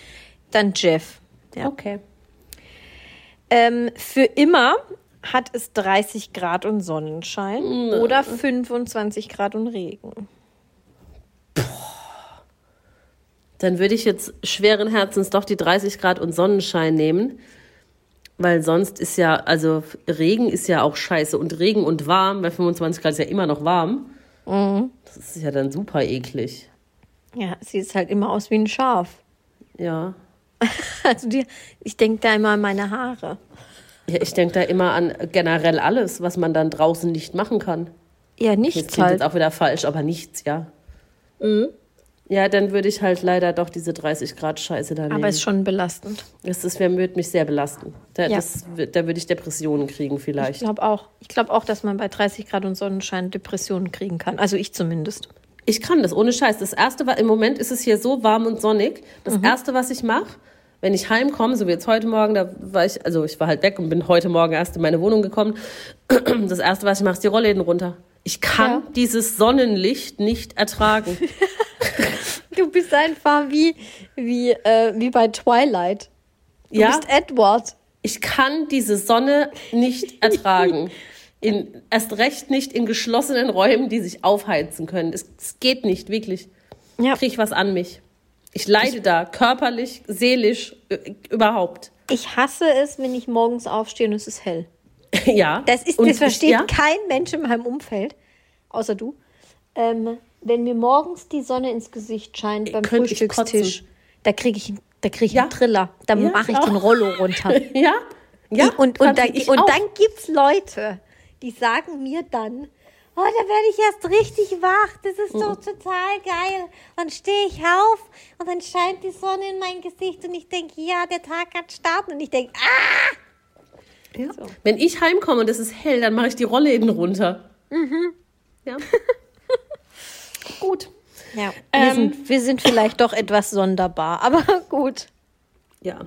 Dann Jeff. Ja. Okay. Ähm, für immer hat es 30 Grad und Sonnenschein oder 25 Grad und Regen. Dann würde ich jetzt schweren Herzens doch die 30 Grad und Sonnenschein nehmen. Weil sonst ist ja, also Regen ist ja auch scheiße. Und Regen und warm, bei 25 Grad ist ja immer noch warm. Mhm. Das ist ja dann super eklig. Ja, sieht halt immer aus wie ein Schaf. Ja. Also die, ich denke da immer an meine Haare. Ja, ich denke da immer an generell alles, was man dann draußen nicht machen kann. Ja, Jetzt nichts klingt halt. jetzt auch wieder falsch, aber nichts, ja. Ja, dann würde ich halt leider doch diese 30 Grad Scheiße da nehmen. Aber ist schon belastend. das das würde mich sehr belasten. Da, Ja. das, da würde ich Depressionen kriegen Ich vielleicht. glaube auch. Ich glaube auch, dass man bei 30 Grad und Sonnenschein Depressionen kriegen kann. Also ich zumindest. Ich kann das, ohne Scheiß. Das erste war, im Moment ist es hier so warm und sonnig. Das erste, was ich mache, wenn ich heimkomme, so wie jetzt heute Morgen, da war ich, also ich war halt weg und bin heute Morgen erst in meine Wohnung gekommen. Das erste, was ich mache, ist die Rollläden runter. Ich kann Ja. dieses Sonnenlicht nicht ertragen. Du bist einfach wie, wie, äh, wie bei Twilight. Du Ja? bist Edward. Ich kann diese Sonne nicht ertragen. In, erst recht nicht in geschlossenen Räumen, die sich aufheizen können. Es, es geht nicht, wirklich. Ja. Krieg ich was an mich. Ich leide da, körperlich, seelisch, überhaupt. Ich hasse es, wenn ich morgens aufstehe und es ist hell. ja. Das, ist, das versteht ich, ja, kein Mensch in meinem Umfeld, außer du. Ähm, wenn mir morgens die Sonne ins Gesicht scheint beim könnte ich Frühstückstisch, da kriege ich, da krieg ich Ja. einen Triller. Da Ja, mache ich auch. den Rollo runter. Ja. Ja. und, und, ich und auch. dann gibt es Leute, die sagen mir dann, oh, da werde ich erst richtig wach, das ist Mhm. doch total geil. Dann stehe ich auf und dann scheint die Sonne in mein Gesicht und ich denke, ja, der Tag kann starten. Und ich denke, ah! So. Wenn ich heimkomme und es ist hell, dann mache ich die Rollläden runter. Mhm. Ja. Gut. Ja, wir, Ähm. sind, wir sind vielleicht doch etwas sonderbar, aber gut. Ja.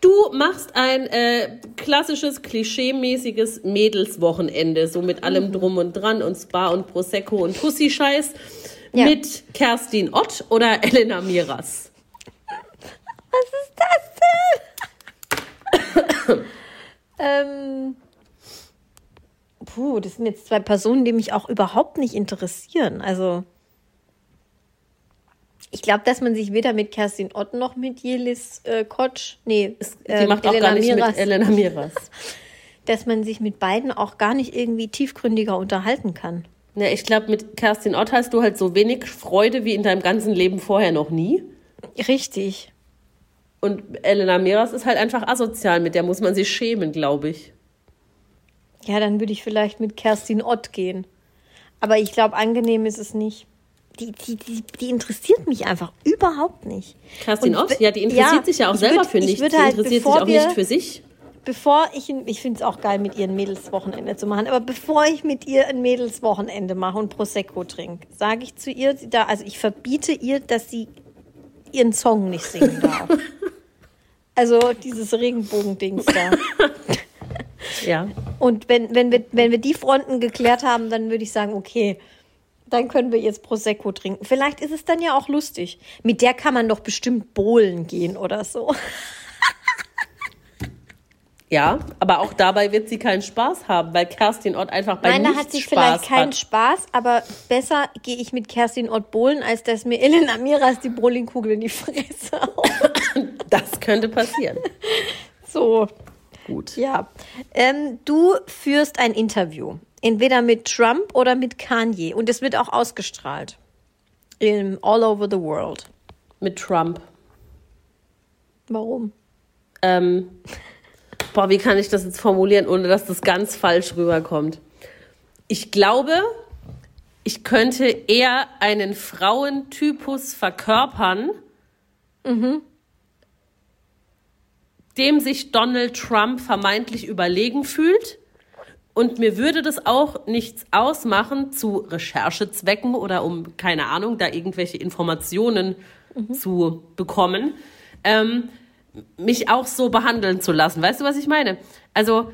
Du machst ein äh, klassisches, klischee-mäßiges Mädelswochenende, so mit Mhm. allem Drum und Dran und Spa und Prosecco und Pussy-Scheiß. Ja. Mit Kerstin Ott oder Elena Miras. Was ist das denn? Ähm, puh, das sind jetzt zwei Personen, die mich auch überhaupt nicht interessieren. Also, ich glaube, dass man sich weder mit Kerstin Ott noch mit Jelis äh, Kotsch, nee, Sie ähm, macht auch Elena gar nicht Miras, mit Elena Miras. dass man sich mit beiden auch gar nicht irgendwie tiefgründiger unterhalten kann. Ja, ich glaube, mit Kerstin Ott hast du halt so wenig Freude wie in deinem ganzen Leben vorher noch nie. Richtig. Und Elena Miras ist halt einfach asozial, mit der muss man sich schämen, glaube ich. Ja, dann würde ich vielleicht mit Kerstin Ott gehen. Aber ich glaube, angenehm ist es nicht. Die, die, die, die interessiert mich einfach überhaupt nicht. Kerstin Und Ott, we- ja, die interessiert ja, sich ja auch selber würd- für ich nichts. würd Die halt, interessiert sich auch wir- nicht für sich. Bevor ich, ich finde es auch geil, mit ihr ein Mädelswochenende zu machen, aber bevor ich mit ihr ein Mädelswochenende mache und Prosecco trinke, sage ich zu ihr, da, also ich verbiete ihr, dass sie ihren Song nicht singen darf. also dieses Regenbogendings da. Ja. Und wenn, wenn, wir, wenn wir die Fronten geklärt haben, dann würde ich sagen, okay, dann können wir jetzt Prosecco trinken. Vielleicht ist es dann ja auch lustig. Mit der kann man doch bestimmt bowlen gehen oder so. Ja, aber auch dabei wird sie keinen Spaß haben, weil Kerstin Ott einfach bei Nein, da hat sie Spaß vielleicht keinen hat. Spaß, aber besser gehe ich mit Kerstin Ott bowlen, als dass mir Elena Miras die Bowlingkugel in die Fresse haut. Das könnte passieren. So, Gut. ja. Ähm, du führst ein Interview. Entweder mit Trump oder mit Kanye. Und es wird auch ausgestrahlt. Im All over the world. Mit Trump. Warum? Ähm, boah, wie kann ich das jetzt formulieren, ohne dass das ganz falsch rüberkommt? Ich glaube, ich könnte eher einen Frauentypus verkörpern, dem sich Donald Trump vermeintlich überlegen fühlt. Und mir würde das auch nichts ausmachen zu Recherchezwecken oder um, keine Ahnung, da irgendwelche Informationen zu bekommen, ähm, mich auch so behandeln zu lassen. Weißt du, was ich meine? Also,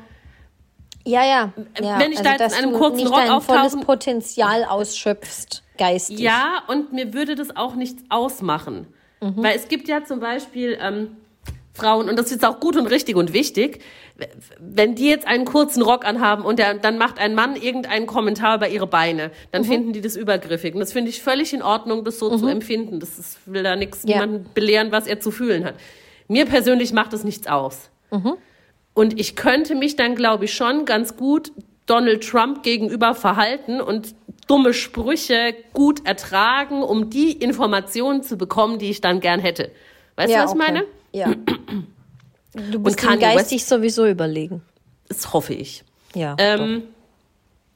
Ja, ja. ja. Wenn ich da jetzt in einem kurzen Rock dein volles Potenzial ausschöpfst, geistig. Ja, und mir würde das auch nichts ausmachen. Weil es gibt ja zum Beispiel ähm, Frauen, und das ist auch gut und richtig und wichtig, wenn die jetzt einen kurzen Rock anhaben und der, dann macht ein Mann irgendeinen Kommentar über ihre Beine, dann finden die das übergriffig. Und das finde ich völlig in Ordnung, das so zu empfinden. Das ist, will da nichts Ja. niemanden belehren, was er zu fühlen hat. Mir persönlich macht das nichts aus. Und ich könnte mich dann, glaube ich, schon ganz gut Donald Trump gegenüber verhalten und dumme Sprüche gut ertragen, um die Informationen zu bekommen, die ich dann gern hätte. Weißt ja, du, was ich okay. meine? Ja. Du bist Kanye geistig sowieso überlegen. Das hoffe ich. Ja. Ähm,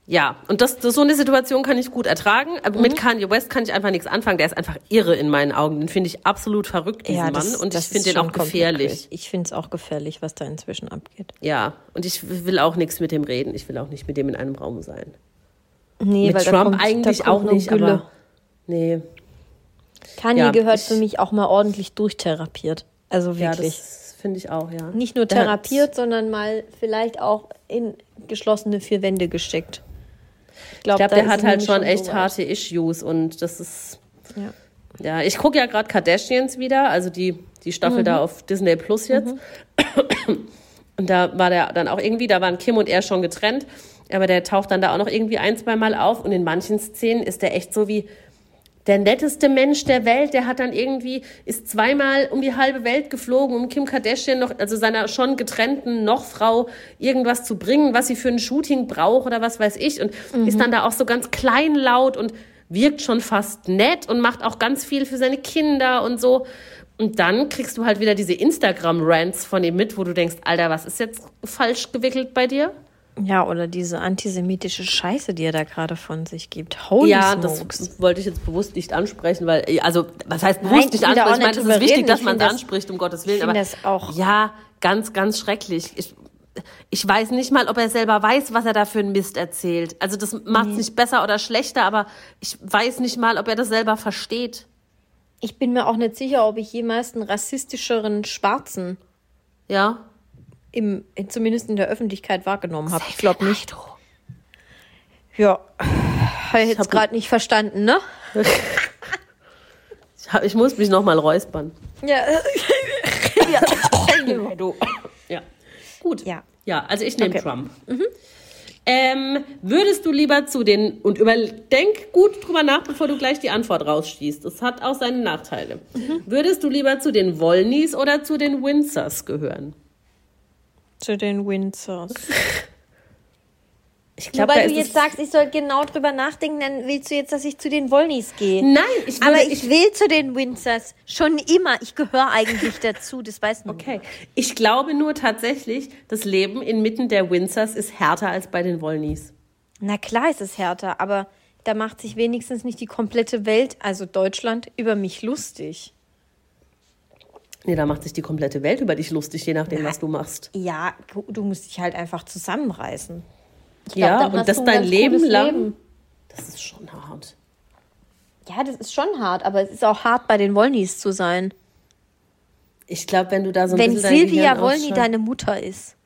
ja, und das, das, so eine Situation kann ich gut ertragen. Aber Mhm. mit Kanye West kann ich einfach nichts anfangen. Der ist einfach irre in meinen Augen. Den finde ich absolut verrückt, diesen ja, Mann. Und ich finde den auch gefährlich. komplett- Ich finde es auch gefährlich, was da inzwischen abgeht. Ja, und ich will auch nichts mit dem reden. Ich will auch nicht mit dem in einem Raum sein. Nee, mit weil da Trump kommt, eigentlich auch nicht, Gülle. aber nee. Kanye Ja, gehört für mich auch mal ordentlich durchtherapiert. Also Ja, wirklich. das finde ich auch, ja. Nicht nur therapiert, sondern mal vielleicht auch in geschlossene vier Wände gesteckt. Ich glaube, glaube, der hat halt schon echt so harte Issues und das ist. Ja. Ja, ich gucke ja gerade Kardashians wieder, also die, die Staffel Mhm. da auf Disney Plus jetzt. Und da war der dann auch irgendwie, da waren Kim und er schon getrennt, aber der taucht dann da auch noch irgendwie ein, zwei Mal auf und in manchen Szenen ist der echt so wie der netteste Mensch der Welt, der hat dann irgendwie, ist zweimal um die halbe Welt geflogen, um Kim Kardashian noch, also seiner schon getrennten Nochfrau irgendwas zu bringen, was sie für ein Shooting braucht oder was weiß ich und ist dann da auch so ganz kleinlaut und wirkt schon fast nett und macht auch ganz viel für seine Kinder und so. Und dann kriegst du halt wieder diese Instagram-Rants von ihm mit, wo du denkst, Alter, was ist jetzt falsch gewickelt bei dir? Ja, oder diese antisemitische Scheiße, die er da gerade von sich gibt. Holy ja, smokes. das wollte ich jetzt bewusst nicht ansprechen, weil, also, was heißt Nein, bewusst ich nicht ansprechen? Ich meine, es ist wichtig, reden. dass Ich man es das- anspricht, um Gottes ich Willen. find aber das auch. Ja, ganz, ganz schrecklich. Ich, ich weiß nicht mal, ob er selber weiß, was er da für einen Mist erzählt. Also, das macht es nicht besser oder schlechter, aber ich weiß nicht mal, ob er das selber versteht. Ich bin mir auch nicht sicher, ob ich jemals einen rassistischeren Schwarzen Ja? Im, zumindest in der Öffentlichkeit wahrgenommen habe. Ich glaube nicht. Ja, habe ich jetzt hab- gerade nicht verstanden, ne? Ich, hab- ich muss mich nochmal räuspern. Ja, Du. Ja. Gut. ja. Ja, also ich nehme Okay. Trump. Ähm, würdest du lieber zu den, und überdenk gut drüber nach, bevor du gleich die Antwort rausschießt. Das hat auch seine Nachteile. Würdest du lieber zu den Wollnys oder zu den Windsors gehören? Zu den Windsors. Ich Nur da weil du jetzt sagst, ich soll genau drüber nachdenken, dann willst du jetzt, dass ich zu den Wollnys gehe. Nein, ich würde, Aber ich will zu den Windsors. Schon immer. Ich gehöre eigentlich dazu. Das weiß man. Okay. Ich glaube nur tatsächlich, das Leben inmitten der Windsors ist härter als bei den Wollnys. Na klar ist es härter, aber da macht sich wenigstens nicht die komplette Welt, also Deutschland, über mich lustig. Nee, da macht sich die komplette Welt über dich lustig, je nachdem, was du machst. Ja, du- musst dich halt einfach zusammenreißen. Ich Ja, und das dein Leben lang? Leben. Das ist schon hart. Ja, das ist schon hart, aber es ist auch hart, bei den Wollnys zu sein. Ich glaube, wenn du da so ein Wenn bisschen dein Silvia Wollny deine Mutter ist.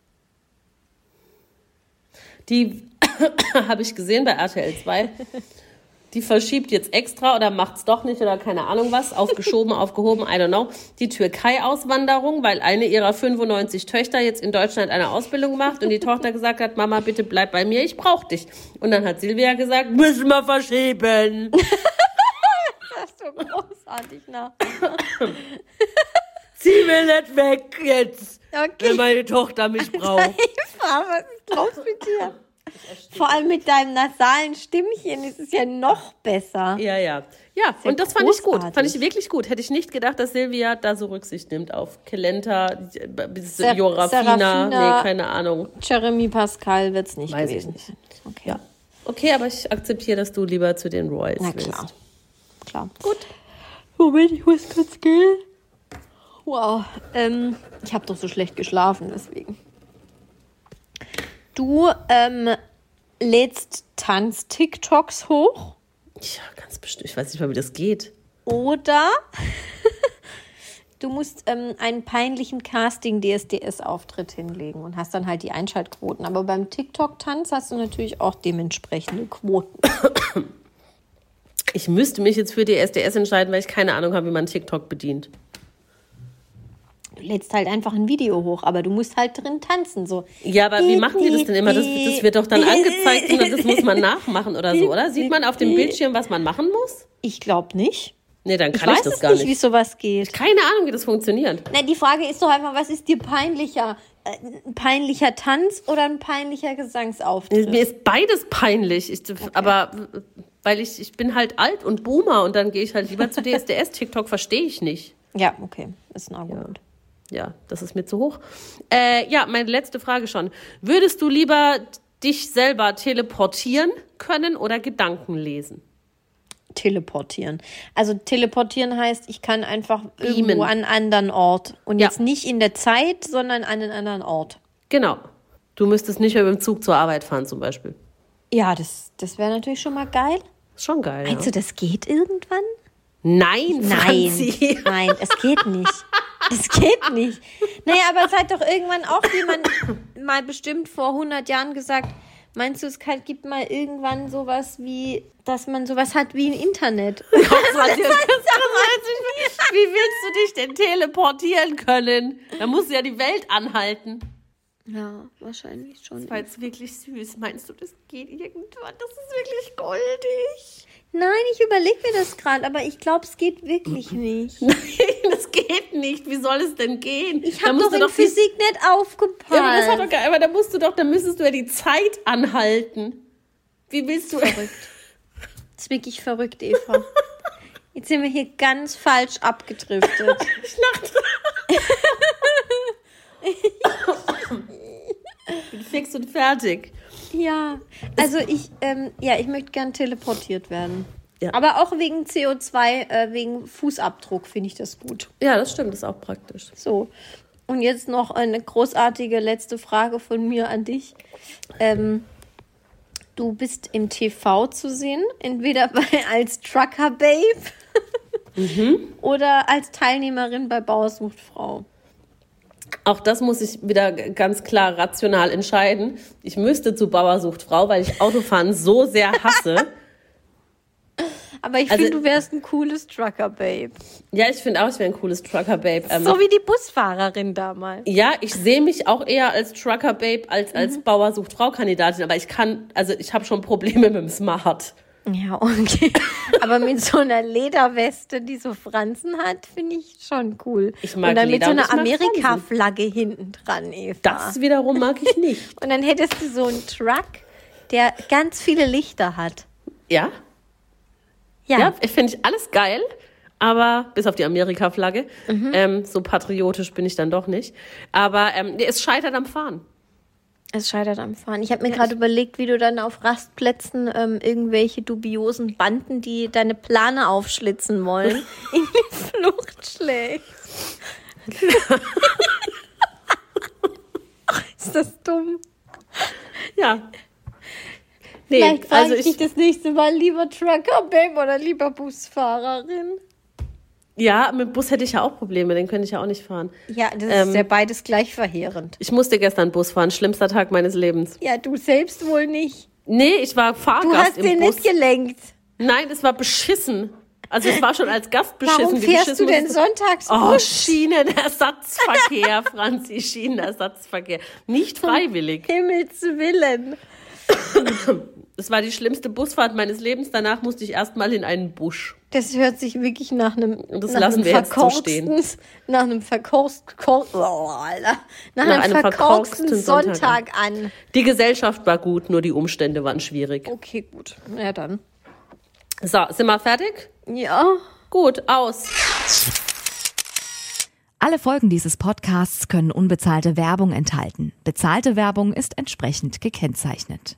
Die habe ich gesehen bei RTL 2. Die verschiebt jetzt extra oder macht es doch nicht oder keine Ahnung was. Aufgeschoben, aufgehoben, I don't know. Die Türkei-Auswanderung, weil eine ihrer 95 Töchter jetzt in Deutschland eine Ausbildung macht und die Tochter gesagt hat, Mama, bitte bleib bei mir, ich brauch dich. Und dann hat Silvia gesagt, müssen wir verschieben. Das ist so großartig, na. Sie will nicht weg jetzt, Okay. meine Tochter mich braucht. Eva, was ist los mit dir? Vor allem mit deinem nasalen Stimmchen ist es ja noch besser. Ja, ja. Ja, ja und das fand ich gut. großartig. Fand ich wirklich gut. Hätte ich nicht gedacht, dass Silvia da so Rücksicht nimmt auf Kelenta, Ser- Jorafina, nee, keine Ahnung. Jeremy Pascal wird es nicht Weiß ich gewesen nicht. sein. Okay. Ja. Okay, aber ich akzeptiere, dass du lieber zu den Royals Na willst. klar. Klar. Gut. Moment, ich muss kurz gehen. Wow. Ähm, ich habe doch so schlecht geschlafen, deswegen. Du ähm, lädst Tanz-TikToks hoch Ja, ganz bestimmt. Ich weiß nicht mal, wie das geht. oder du musst ähm, einen peinlichen Casting-DSDS-Auftritt hinlegen und hast dann halt die Einschaltquoten. Aber beim TikTok-Tanz hast du natürlich auch dementsprechende Quoten. Ich müsste mich jetzt für die SDS entscheiden, weil ich keine Ahnung habe, wie man TikTok bedient. Lädst halt einfach ein Video hoch, aber du musst halt drin tanzen. So. Ja, aber wie machen die das denn immer? Das, das wird doch dann angezeigt und das muss man nachmachen oder so, oder? Sieht man auf dem Bildschirm, was man machen muss? Ich glaube nicht. Nee, dann Ich kann ich, weiß das gar nicht, nicht. wie sowas geht. Keine Ahnung, wie das funktioniert. Na, die Frage ist doch einfach, was ist dir peinlicher? Äh, Ein peinlicher Tanz oder ein peinlicher Gesangsauftritt? Mir ist beides peinlich. Ich, Aber weil ich, ich bin halt alt und Boomer und dann gehe ich halt lieber zu DSDS. TikTok verstehe ich nicht. Ja, okay, ist ein Argument. Ja, das ist mir zu hoch. Äh, ja, meine letzte Frage schon. Würdest du lieber dich selber teleportieren können oder Gedanken lesen? Teleportieren. Also teleportieren heißt, ich kann einfach Beamen. irgendwo an einen anderen Ort. Und Ja. jetzt nicht in der Zeit, sondern an einen anderen Ort. Genau. Du müsstest nicht mehr mit dem Zug zur Arbeit fahren zum Beispiel. Ja, das, das wäre natürlich schon mal geil. Ist schon geil. Meinst Ja. du, das geht irgendwann? Nein, Nein, Franzi. nein, es geht nicht. Es geht nicht. Naja, aber es hat doch irgendwann auch jemand mal bestimmt vor 100 Jahren gesagt, meinst du, es gibt mal irgendwann sowas wie, dass man sowas hat wie ein Internet? Franzi, Wie willst du dich denn teleportieren können? Da musst du ja die Welt anhalten. Ja, wahrscheinlich schon. Das war jetzt wirklich süß. Meinst du, das geht irgendwann? Das ist wirklich goldig. Nein, ich überlege mir das gerade, aber ich glaube, es geht wirklich nicht. Nein, das geht nicht. Wie soll es denn gehen? Ich habe doch in die- Physik nicht aufgepasst. Ja, aber das hat doch. Aber da musst du doch, da müsstest du ja die Zeit anhalten. Wie willst du? verrückt. Das ist wirklich verrückt, Eva. Jetzt sind wir hier ganz falsch abgedriftet. Ich lach dran. Ich bin fix und fertig. Ja, also ich, ähm, ja, ich möchte gern teleportiert werden. Ja. Aber auch wegen CO2, äh, wegen Fußabdruck finde ich das gut. Ja, das stimmt. Das ist auch praktisch. So. Und jetzt noch eine großartige letzte Frage von mir an dich. Ähm, du bist im TV zu sehen, entweder bei, als Trucker Babe oder als Teilnehmerin bei Bauersucht Frau. Auch das muss ich wieder ganz klar rational entscheiden. Ich müsste zu Bauersucht Frau, weil ich Autofahren so sehr hasse. Aber ich Also- finde, du wärst ein cooles Trucker-Babe. Ja, ich finde auch, ich wäre ein cooles Trucker-Babe. Ähm, So wie die Busfahrerin damals. Ja, ich sehe mich auch eher als Trucker-Babe als als Mhm. Bauer sucht Frau-Kandidatin, aber ich kann, also ich habe schon Probleme mit dem Smart. Ja, okay. Aber mit so einer Lederweste, die so Fransen hat, finde ich schon cool. Ich mag Und dann mit Leder so und einer Amerika-Flagge hinten dran, Eva. Das wiederum mag ich nicht. Und dann hättest du so einen Truck, der ganz viele Lichter hat. Ja, Ja. ja, ich finde ich alles geil, aber bis auf die Amerika-Flagge. Mhm. Ähm, so patriotisch bin ich dann doch nicht. Aber ähm, es scheitert am Fahren. Es scheitert am Fahren. Ich habe mir gerade überlegt, wie du dann auf Rastplätzen ähm, irgendwelche dubiosen Banden, die deine Plane aufschlitzen wollen, in die Flucht schlägst. Ist das dumm? Ja. Nee, Vielleicht frage also ich dich ich, das nächste Mal lieber Trucker, Babe oder lieber Busfahrerin. Ja, mit dem Bus hätte ich ja auch Probleme, den könnte ich ja auch nicht fahren. Ja, das Ähm, ist ja beides gleich verheerend. Ich musste gestern Bus fahren, schlimmster Tag meines Lebens. Ja, du selbst wohl nicht. Nee, ich war Fahrgast Du hast im den Bus. nicht gelenkt. Nein, es war beschissen. Also es war schon als Gast beschissen. Warum wie fährst du denn sonntags Oh? Schienenersatzverkehr, Franzi, Schienenersatzverkehr. Nicht freiwillig. Himmels Willen. Es war die schlimmste Busfahrt meines Lebens. Danach musste ich erstmal in einen Busch. Das hört sich wirklich nach einem, Das nach lassen einem wir jetzt so verkorksten, nach einem verkorkst, kor, oh, nach, Nach einem, einem verkorksten verkorksten Sonntag, an. Die Gesellschaft war gut, nur die Umstände waren schwierig. Okay, gut. Ja, dann. So, sind wir fertig? Ja. Gut, aus. Alle Folgen dieses Podcasts können unbezahlte Werbung enthalten. Bezahlte Werbung ist entsprechend gekennzeichnet.